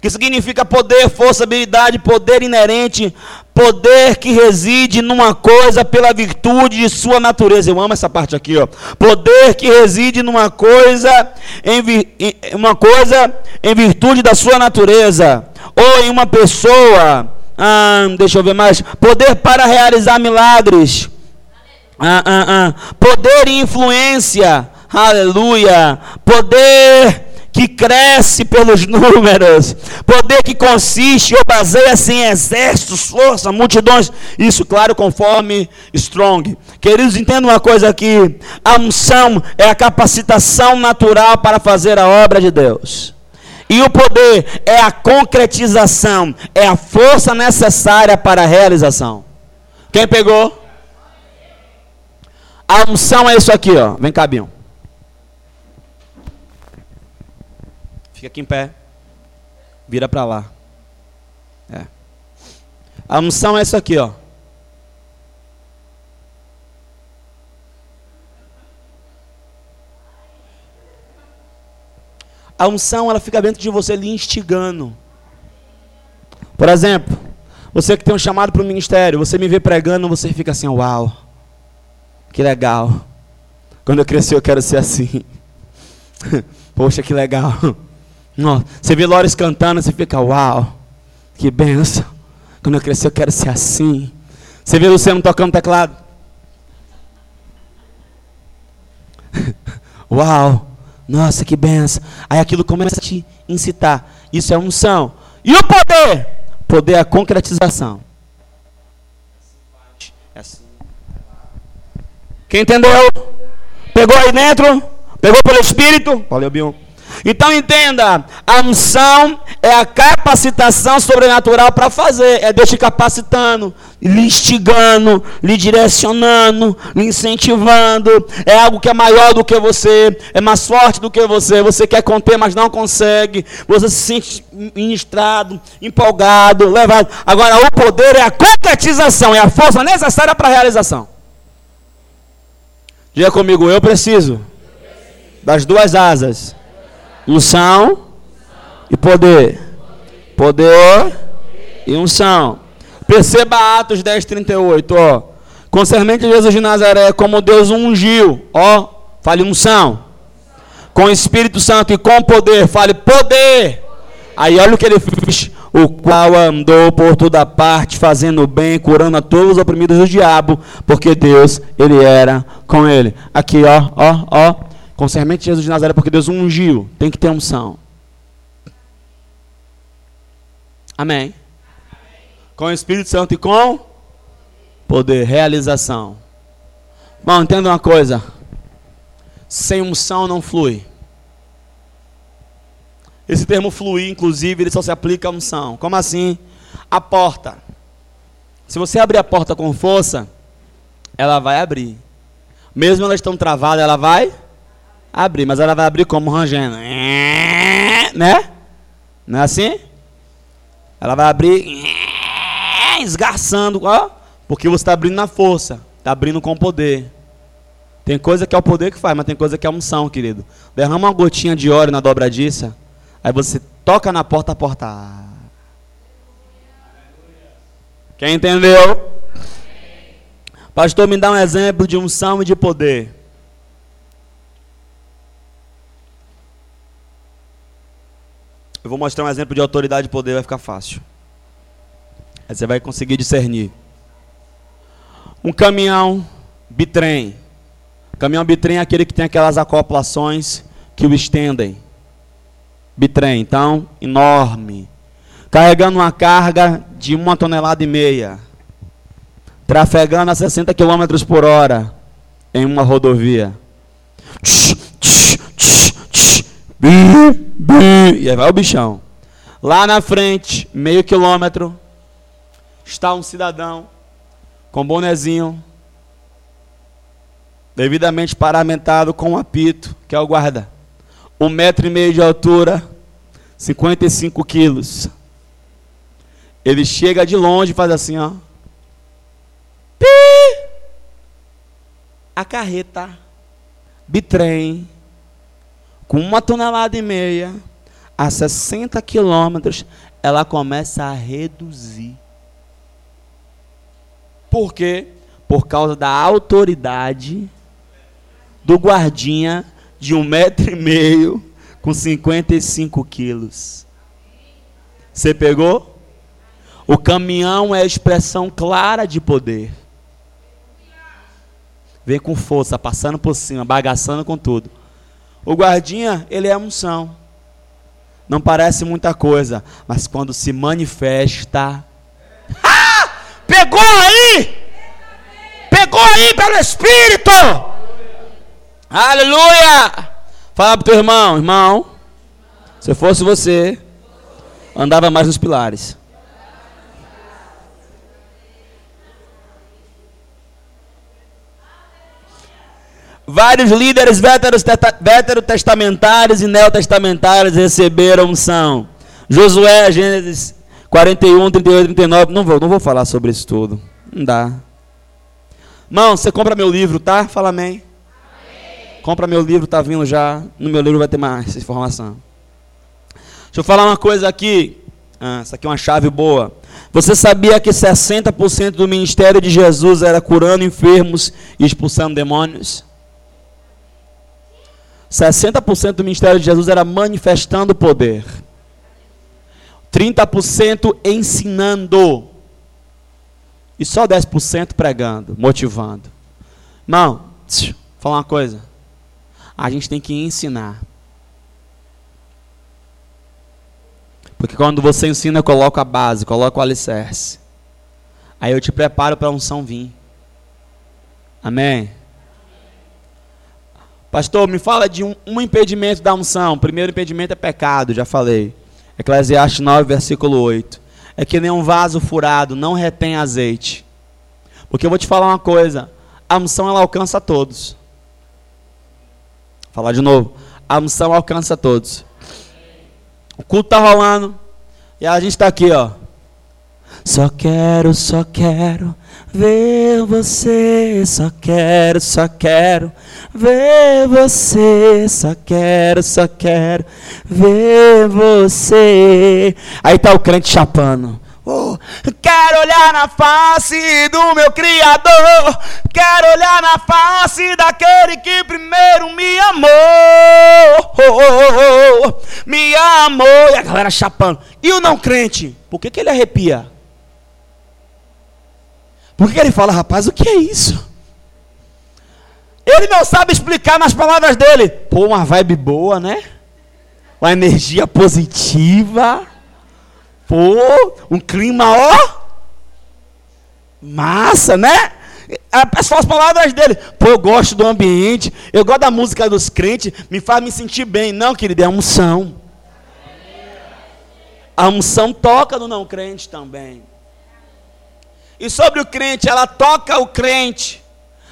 que significa poder, força, habilidade, poder inerente, poder que reside numa coisa pela virtude de sua natureza. Eu amo essa parte aqui, ó. Poder que reside numa coisa em, em uma coisa em virtude da sua natureza, ou em uma pessoa ah, deixa eu ver mais. Poder para realizar milagres. Ah, ah, ah. Poder e influência. Aleluia. Poder que cresce pelos números, poder que consiste ou baseia-se em exércitos, força, multidões, isso, claro, conforme Strong. Queridos, entendam uma coisa aqui: a unção é a capacitação natural para fazer a obra de Deus. E o poder é a concretização, é a força necessária para a realização. Quem pegou? A unção é isso aqui, ó. Vem cá, Bion. Fica aqui em pé. Vira para lá. É. A unção é isso aqui, ó. A unção ela fica dentro de você lhe instigando. Por exemplo, você que tem um chamado para o ministério, você me vê pregando, você fica assim, uau, que legal. Quando eu crescer eu quero ser assim. Poxa, que legal. Você vê Lores cantando, você fica, uau, que benção. Quando eu crescer eu quero ser assim. Você vê Luciano tocando teclado. uau, nossa, que benção. Aí aquilo começa a te incitar. Isso é unção. E o poder? Poder é a concretização. Quem entendeu? Pegou aí dentro? Pegou pelo Espírito? Valeu, Bion. Então entenda, a unção é a capacitação sobrenatural para fazer, é Deus te capacitando, lhe instigando, lhe direcionando, lhe incentivando. É algo que é maior do que você, é mais forte do que você. Você quer conter, mas não consegue. Você se sente ministrado, empolgado, levado. Agora, o poder é a concretização, é a força necessária para a realização. Diga comigo, eu preciso das duas asas unção e poder. Poder e unção. Perceba Atos 10, 38, ó. Concernente Jesus de Nazaré, como Deus ungiu, ó, fale unção. Com o Espírito Santo e com poder, fale poder. Aí olha o que ele fez, o qual andou por toda parte, fazendo bem, curando a todos os oprimidos do diabo, porque Deus, ele era com ele. Aqui, ó, ó, ó. Com semente Jesus de Nazaré, porque Deus ungiu. Tem que ter unção. Amém. Com o Espírito Santo e com poder, realização. Bom, entenda uma coisa. Sem unção não flui. Esse termo fluir, inclusive, ele só se aplica à unção. Como assim? A porta. Se você abrir a porta com força, ela vai abrir. Mesmo ela estando travada, ela vai abrir, mas ela vai abrir como rangendo. Né? Não é assim? Ela vai abrir esgarçando, ó, porque você está abrindo na força, está abrindo com poder. Tem coisa que é o poder que faz, mas tem coisa que é a unção, querido. Derrama uma gotinha de óleo na dobradiça, aí você toca na porta, a porta. Quem entendeu? Pastor, me dá um exemplo de unção e de poder. Eu vou mostrar um exemplo de autoridade e poder, vai ficar fácil. Aí você vai conseguir discernir. Um caminhão bitrem. Caminhão bitrem é aquele que tem aquelas acoplações que o estendem. Bitrem, então, enorme. Carregando uma carga de uma tonelada e meia. trafegando a 60 km por hora em uma rodovia. E aí vai o bichão. Lá na frente, meio quilômetro, está um cidadão com bonezinho, devidamente paramentado com um apito, que é o guarda. Um metro e meio de altura, 55 quilos. Ele chega de longe e faz assim, ó. A carreta, bitrem, com uma tonelada e meia, a 60 quilômetros, ela começa a reduzir. Por quê? Por causa da autoridade do guardinha de um metro e meio com 55 quilos. Você pegou? O caminhão é a expressão clara de poder. Vem com força, passando por cima, bagaçando com tudo. O guardinha, ele é a unção. Não parece muita coisa, mas quando se manifesta. Ah! Pegou aí! Pegou aí pelo Espírito! Aleluia! Fala pro teu irmão, irmão. Se fosse você, andava mais nos pilares. Vários líderes veterotestamentários e neotestamentários receberam unção. Josué, Gênesis 41, 38, 39. Não vou, não vou falar sobre isso tudo. Não dá. Irmão, você compra meu livro, tá? Fala amém. amém. Compra meu livro, tá vindo já. No meu livro vai ter mais informação. Deixa eu falar uma coisa aqui. Ah, essa aqui é uma chave boa. Você sabia que 60% do ministério de Jesus era curando enfermos e expulsando demônios? 60% do ministério de Jesus era manifestando poder. 30% ensinando. E só 10% pregando, motivando. Irmão, vou falar uma coisa. A gente tem que ensinar. Porque quando você ensina, eu coloco a base, coloco o alicerce. Aí eu te preparo para a unção vir. Amém? Pastor, me fala de um, um impedimento da unção. O primeiro impedimento é pecado, já falei. Eclesiastes 9, versículo 8. É que nem um vaso furado não retém azeite. Porque eu vou te falar uma coisa: a unção ela alcança todos. Vou falar de novo. A unção alcança todos. O culto está rolando. E a gente está aqui, ó. Só quero, só quero ver você, só quero, só quero ver você, só quero, só quero ver você. Aí tá o crente chapando. Oh, quero olhar na face do meu Criador. Quero olhar na face daquele que primeiro me amou. Oh, oh, me amou. E a galera chapando. E o não crente? Por que, que ele arrepia? Porque ele fala, rapaz, o que é isso? Ele não sabe explicar nas palavras dele. Pô, uma vibe boa, né? Uma energia positiva. Pô, um clima, ó. Massa, né? As palavras dele. Pô, eu gosto do ambiente. Eu gosto da música dos crentes. Me faz me sentir bem. Não, querido, é a unção. A unção toca no não crente também. E sobre o crente, ela toca o crente,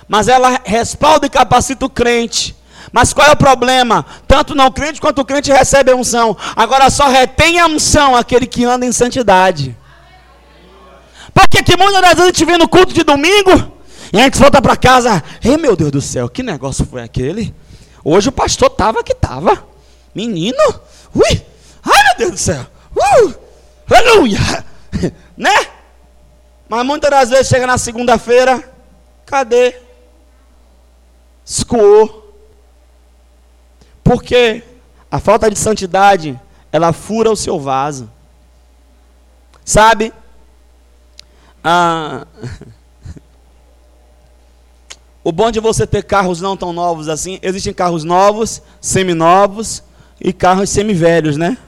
mas ela respalda e capacita o crente. Mas qual é o problema? Tanto não crente quanto o crente recebe a unção. Agora só retém a unção aquele que anda em santidade. Porque que muitas das vezes a gente vem no culto de domingo e a gente volta para casa. Ei meu Deus do céu, que negócio foi aquele? Hoje o pastor tava que tava. Menino, ui, ai meu Deus do céu, uh, aleluia, né? Mas muitas das vezes chega na segunda-feira, cadê? Escoou. Porque a falta de santidade, ela fura o seu vaso. Sabe? Ah, o bom de você ter carros não tão novos assim, existem carros novos, seminovos e carros semivelhos, né?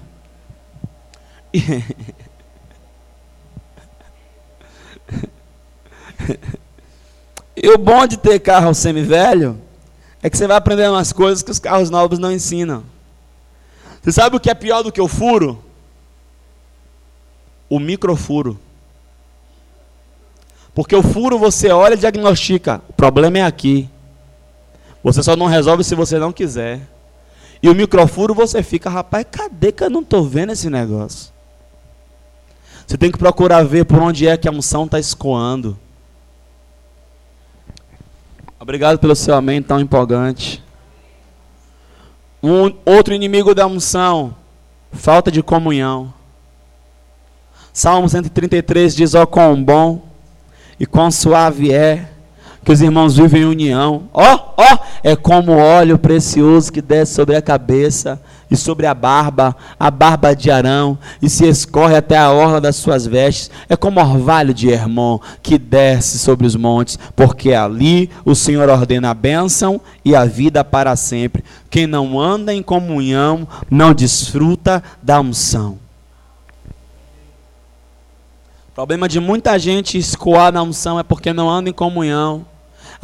e o bom de ter carro semi-velho é que você vai aprendendo umas coisas que os carros novos não ensinam. Você sabe o que é pior do que o furo? O microfuro. Porque o furo você olha e diagnostica. O problema é aqui. Você só não resolve se você não quiser. E o microfuro você fica, rapaz, cadê que eu não estou vendo esse negócio? Você tem que procurar ver por onde é que a unção está escoando. Obrigado pelo seu amém tão empolgante. Um outro inimigo da unção, falta de comunhão. Salmo 133 diz: Ó, oh, quão bom e quão suave é que os irmãos vivem em união. Ó, oh, ó, oh, é como óleo precioso que desce sobre a cabeça e sobre a barba, a barba de Arão, e se escorre até a orla das suas vestes. É como orvalho de Hermon que desce sobre os montes, porque ali o Senhor ordena a bênção e a vida para sempre. Quem não anda em comunhão não desfruta da unção. O problema de muita gente escoar na unção é porque não anda em comunhão.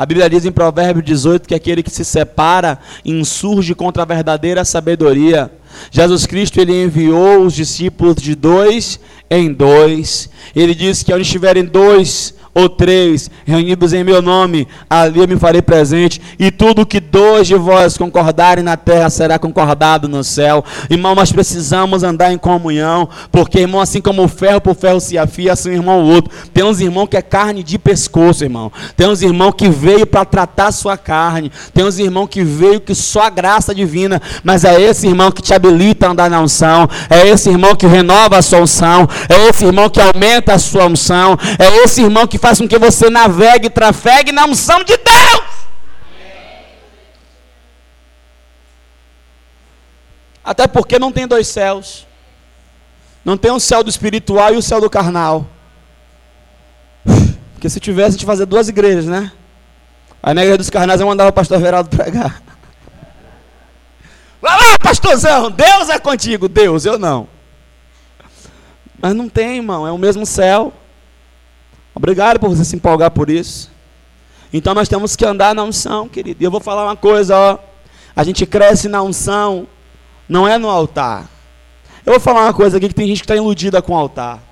A Bíblia diz em Provérbio 18 que aquele que se separa insurge contra a verdadeira sabedoria. Jesus Cristo ele enviou os discípulos de dois em dois. Ele disse que onde estiverem dois ou três reunidos em meu nome, ali eu me farei presente, e tudo que dois de vós concordarem na terra será concordado no céu. Irmão, nós precisamos andar em comunhão, porque, irmão, assim como o ferro por ferro se afia, assim irmão o outro. Tem uns irmãos que é carne de pescoço, irmão. Tem uns irmãos que veio para tratar a sua carne. Tem uns irmãos que veio que só a graça divina, mas é esse irmão que te habilita a andar na unção, é esse irmão que renova a sua unção, é esse irmão que aumenta a sua unção, é esse irmão que faz com que você navegue trafegue na unção de Deus. Até porque não tem dois céus. Não tem o céu do espiritual e o céu do carnal. Porque se tivesse, a gente fazer duas igrejas, né? Aí na igreja dos carnais eu mandava o pastor Veraldo pregar. Vai lá, pastorzão, Deus é contigo. Deus, eu não. Mas não tem, irmão, é o mesmo céu. Obrigado por você se empolgar por isso. Então nós temos que andar na unção, querido. E eu vou falar uma coisa, ó. A gente cresce na unção, não é no altar. Eu vou falar uma coisa aqui que tem gente que está iludida com o altar.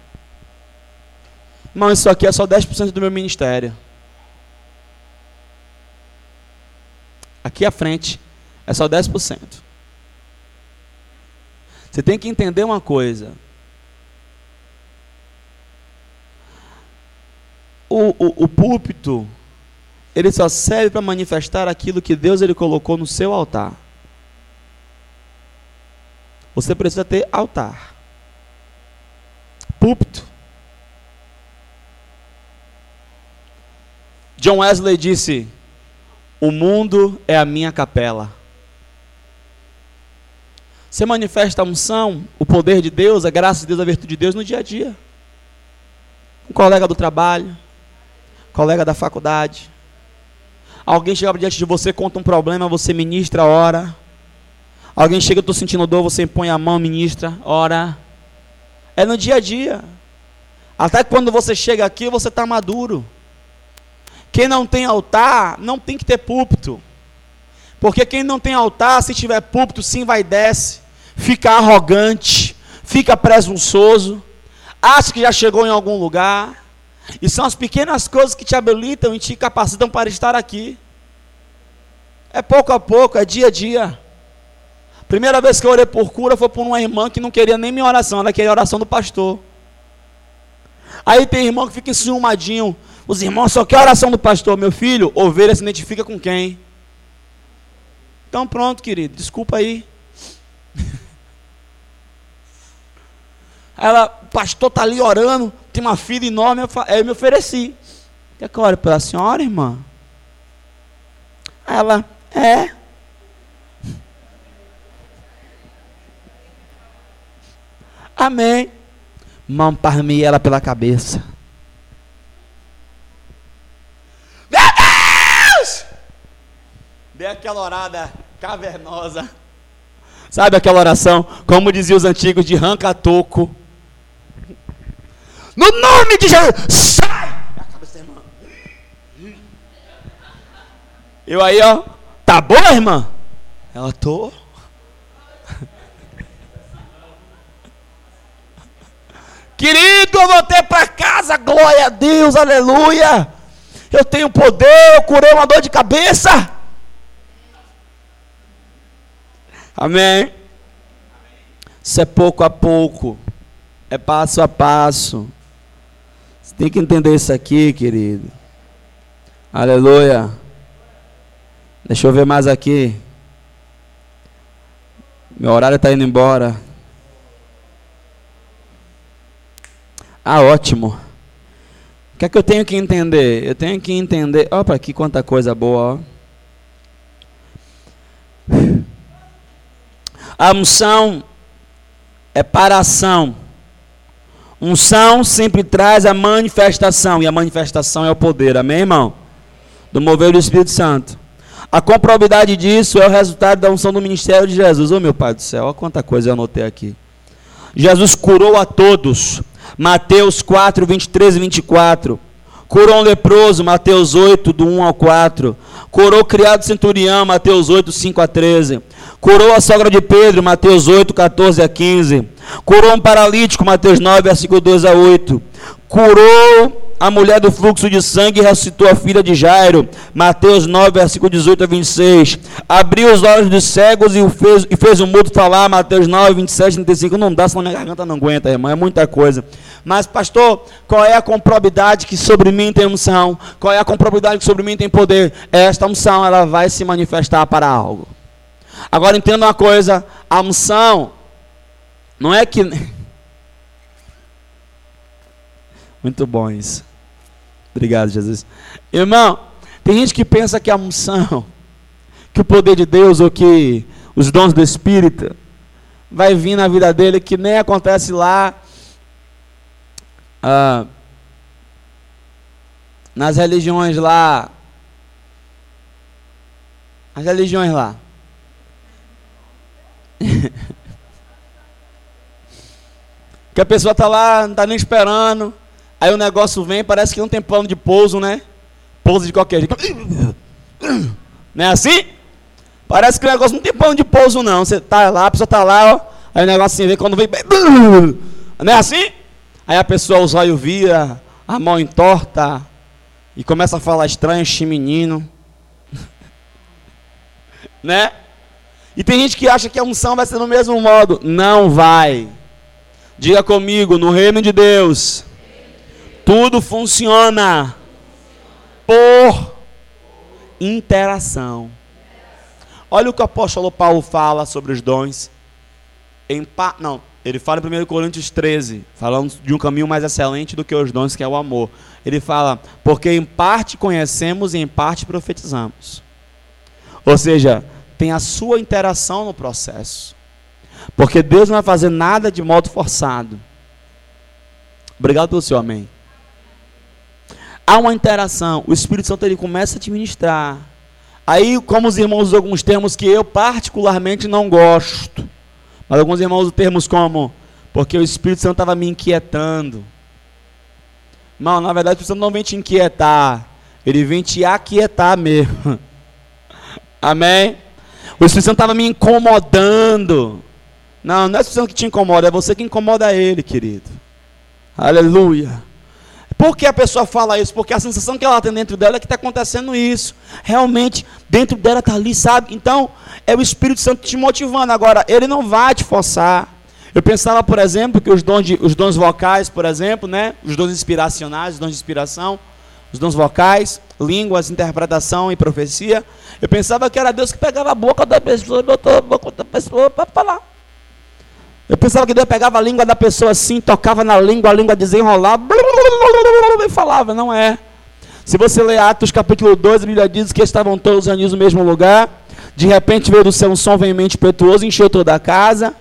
Irmão, isso aqui é só 10% do meu ministério. Aqui à frente é só 10%. Você tem que entender uma coisa. O, o, o púlpito, ele só serve para manifestar aquilo que Deus ele colocou no seu altar. Você precisa ter altar. Púlpito. John Wesley disse: O mundo é a minha capela. Você manifesta a unção, o poder de Deus, a graça de Deus, a virtude de Deus no dia a dia. Um colega do trabalho, colega da faculdade. Alguém chega diante de você, conta um problema, você ministra, ora. Alguém chega, eu estou sentindo dor, você põe a mão, ministra, ora. É no dia a dia. Até quando você chega aqui, você está maduro. Quem não tem altar, não tem que ter púlpito. Porque quem não tem altar, se tiver púlpito, sim vai desce, fica arrogante, fica presunçoso, acha que já chegou em algum lugar. E são as pequenas coisas que te habilitam e te capacitam para estar aqui. É pouco a pouco, é dia a dia. Primeira vez que eu orei por cura foi por uma irmã que não queria nem minha oração, ela queria a oração do pastor. Aí tem irmão que fica enciumadinho. Os irmãos só querem a oração do pastor. Meu filho, ovelha se identifica com quem? Então pronto, querido, desculpa aí. Ela, pastor está ali orando, uma filha enorme, eu, eu me ofereci. Quer que eu ore pela senhora, irmã? Ela, é. Amém. Mão parmei ela pela cabeça. Meu Deus! Dei aquela orada cavernosa. Sabe aquela oração? Como diziam os antigos, de ranca-toco. No nome de Jesus, sai! A cabeça da irmã. Eu aí, ó, tá boa, irmã? Ela tô. Querido, eu voltei para casa, glória a Deus, aleluia. Eu tenho poder, eu curei uma dor de cabeça. Amém. Isso é pouco a pouco, é passo a passo. Você tem que entender isso aqui, querido. Aleluia. Deixa eu ver mais aqui. Meu horário está indo embora. Ah, ótimo. O que é que eu tenho que entender? Eu tenho que entender. Opa, aqui quanta coisa boa. Ó. A unção é para ação. Unção sempre traz a manifestação. E a manifestação é o poder. Amém, irmão? Do mover do Espírito Santo. A comprobidade disso é o resultado da unção do ministério de Jesus. Oh, meu Pai do céu, olha quanta coisa eu anotei aqui. Jesus curou a todos Mateus 4, 23 e 24. Curou um leproso, Mateus 8, do 1 ao 4. Curou o criado centurião, Mateus 8, 5 a 13. Curou a sogra de Pedro, Mateus 8, 14 a 15. Curou um paralítico, Mateus 9, versículo 2 a 8. Curou a mulher do fluxo de sangue ressuscitou a filha de Jairo. Mateus 9, versículo 18 a 26. Abriu os olhos dos cegos e, fez, e fez o mudo falar. Mateus 9, 27 a 35. Não dá, senão minha garganta não aguenta, irmão. É muita coisa. Mas, pastor, qual é a comprobidade que sobre mim tem unção? Qual é a comprobidade que sobre mim tem poder? Esta unção, ela vai se manifestar para algo. Agora entenda uma coisa: a unção não é que. Muito bom isso. Obrigado, Jesus. Irmão, tem gente que pensa que a unção, que o poder de Deus ou que os dons do Espírito vai vir na vida dele que nem acontece lá ah, nas religiões lá. As religiões lá. que a pessoa está lá, não está nem esperando. Aí o negócio vem, parece que não tem plano de pouso, né? Pouso de qualquer jeito. Não é assim? Parece que o negócio não tem plano de pouso, não. Você tá lá, a pessoa tá lá, ó. Aí o negócio assim vem quando vem. Não é assim? Aí a pessoa os olhos vira, a mão entorta e começa a falar estranho, menino. né? E tem gente que acha que a unção vai ser do mesmo modo. Não vai. Diga comigo, no reino de Deus, tudo funciona por interação. Olha o que o apóstolo Paulo fala sobre os dons. Em pa... Não, ele fala em 1 Coríntios 13, falando de um caminho mais excelente do que os dons, que é o amor. Ele fala, porque em parte conhecemos e em parte profetizamos. Ou seja, tem a sua interação no processo. Porque Deus não vai fazer nada de modo forçado. Obrigado pelo seu amém há uma interação. O Espírito Santo ele começa a te ministrar. Aí, como os irmãos usam alguns termos que eu particularmente não gosto, mas alguns irmãos usam termos como porque o Espírito Santo estava me inquietando. Não, na verdade, o Espírito Santo não vem te inquietar, ele vem te aquietar mesmo. Amém? O Espírito Santo estava me incomodando. Não, não é o Espírito Santo que te incomoda, é você que incomoda ele, querido. Aleluia. Por que a pessoa fala isso? Porque a sensação que ela tem dentro dela é que está acontecendo isso. Realmente, dentro dela está ali, sabe? Então, é o Espírito Santo te motivando. Agora, ele não vai te forçar. Eu pensava, por exemplo, que os dons, de, os dons vocais, por exemplo, né? os dons inspiracionais, os dons de inspiração, os dons vocais, línguas, interpretação e profecia. Eu pensava que era Deus que pegava a boca da pessoa, botou a boca da pessoa para falar. Eu pensava que Deus pegava a língua da pessoa assim, tocava na língua, a língua desenrolava e falava. Não é. Se você ler Atos capítulo 2, a Bíblia diz que estavam todos reunidos no mesmo lugar. De repente veio do céu um som veemente impetuoso, encheu toda a casa.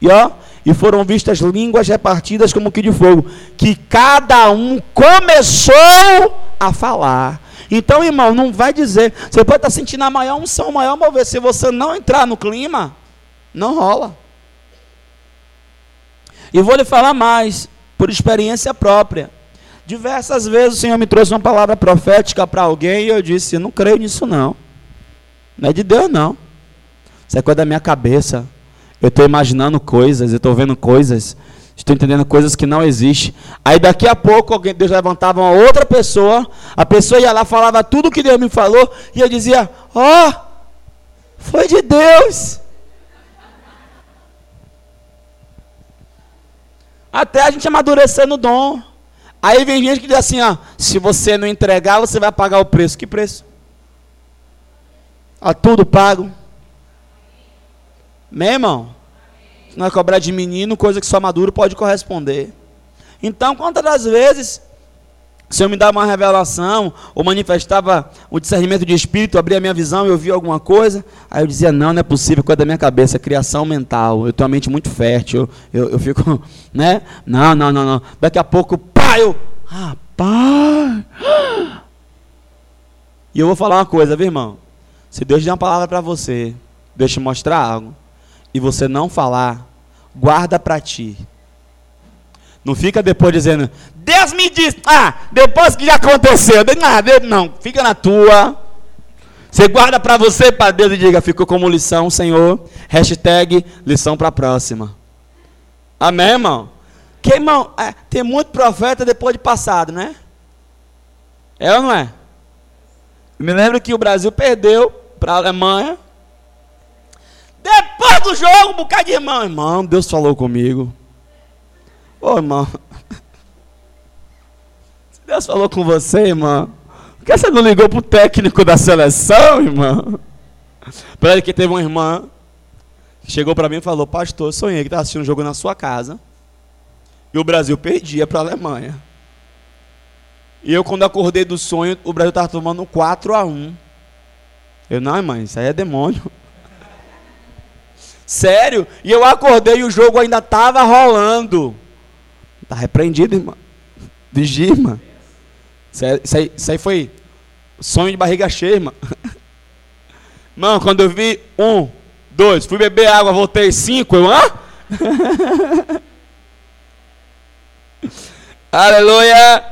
E ó, e foram vistas línguas repartidas como que de fogo, que cada um começou a falar. Então, irmão, não vai dizer, você pode estar sentindo a maior unção, o maior mover, se você não entrar no clima, não rola. E vou lhe falar mais, por experiência própria. Diversas vezes o Senhor me trouxe uma palavra profética para alguém e eu disse: não creio nisso não. Não é de Deus não. Isso é coisa da minha cabeça. Eu estou imaginando coisas, eu estou vendo coisas, estou entendendo coisas que não existem. Aí daqui a pouco alguém, Deus levantava uma outra pessoa, a pessoa ia lá, falava tudo o que Deus me falou, e eu dizia: Ó, oh, foi de Deus. Até a gente amadurecer no dom. Aí vem gente que diz assim: ó, se você não entregar, você vai pagar o preço. Que preço? A tudo pago. Meu irmão, não é cobrar de menino, coisa que só maduro pode corresponder. Então, quantas das vezes o Senhor me dava uma revelação, ou manifestava um discernimento de espírito, abria a minha visão eu via alguma coisa, aí eu dizia, não, não é possível, coisa da minha cabeça, criação mental, eu tenho uma mente muito fértil, eu, eu, eu fico, né? Não, não, não, não. Daqui a pouco, pá, eu, rapaz! E eu vou falar uma coisa, viu, irmão? Se Deus der uma palavra para você, Deus te mostrar algo, e você não falar, guarda para ti. Não fica depois dizendo, Deus me disse, ah, depois que já aconteceu, ah, Deus, não, fica na tua. Você guarda para você, para Deus e diga, ficou como lição, Senhor. Hashtag lição para a próxima. Amém, irmão? Que, irmão, é, tem muito profeta depois de passado, né? É ou não é? Eu me lembro que o Brasil perdeu para a Alemanha depois do jogo, um bocado de irmão. Irmão, Deus falou comigo. Ô irmão. Deus falou com você, irmão. Por que você não ligou pro técnico da seleção, irmão? Para que teve uma irmã que chegou para mim e falou: Pastor, sonhei que estava assistindo um jogo na sua casa. E o Brasil perdia para a Alemanha. E eu, quando acordei do sonho, o Brasil estava tomando 4 a 1 Eu, não, mãe, isso aí é demônio. Sério? E eu acordei e o jogo ainda estava rolando. Está repreendido, irmão. Vigia, irmão. Isso aí, isso, aí, foi sonho de barriga cheia, irmão. Irmão, quando eu vi um, dois, fui beber água, voltei cinco, eu, hã? Aleluia!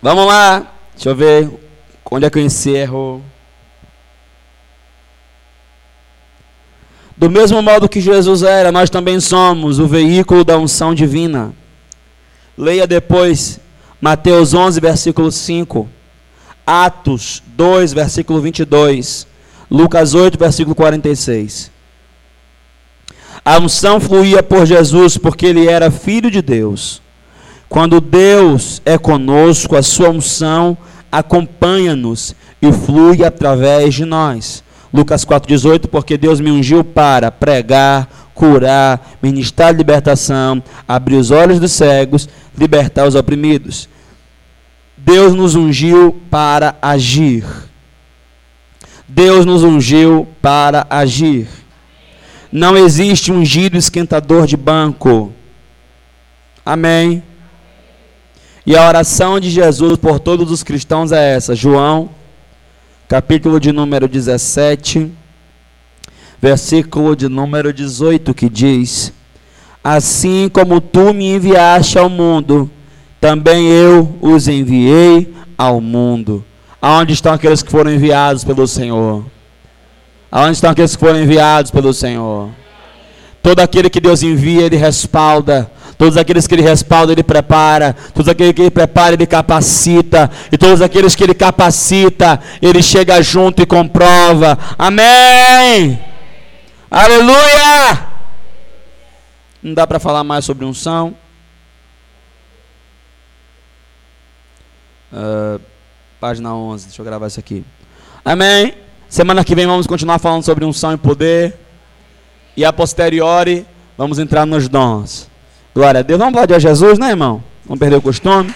Vamos lá. Deixa eu ver onde é que eu encerro. Do mesmo modo que Jesus era, nós também somos o veículo da unção divina. Leia depois Mateus 11, versículo 5. Atos 2, versículo 22. Lucas 8, versículo 46. A unção fluía por Jesus porque ele era filho de Deus. Quando Deus é conosco, a sua unção acompanha-nos e flui através de nós. Lucas 4,18, porque Deus me ungiu para pregar, curar, ministrar libertação, abrir os olhos dos cegos, libertar os oprimidos. Deus nos ungiu para agir. Deus nos ungiu para agir. Não existe ungido esquentador de banco. Amém. E a oração de Jesus por todos os cristãos é essa. João capítulo de número 17, versículo de número 18, que diz: Assim como tu me enviaste ao mundo, também eu os enviei ao mundo. Aonde estão aqueles que foram enviados pelo Senhor? Aonde estão aqueles que foram enviados pelo Senhor? Todo aquele que Deus envia, Ele respalda. Todos aqueles que Ele respalda, Ele prepara. Todos aqueles que Ele prepara, Ele capacita. E todos aqueles que Ele capacita, Ele chega junto e comprova. Amém! Aleluia! Não dá para falar mais sobre unção. Uh, página 11, deixa eu gravar isso aqui. Amém? Semana que vem vamos continuar falando sobre unção e poder. E a posteriori, vamos entrar nos dons. Glória a Deus. Vamos falar de Jesus, né, irmão? Vamos perder o costume.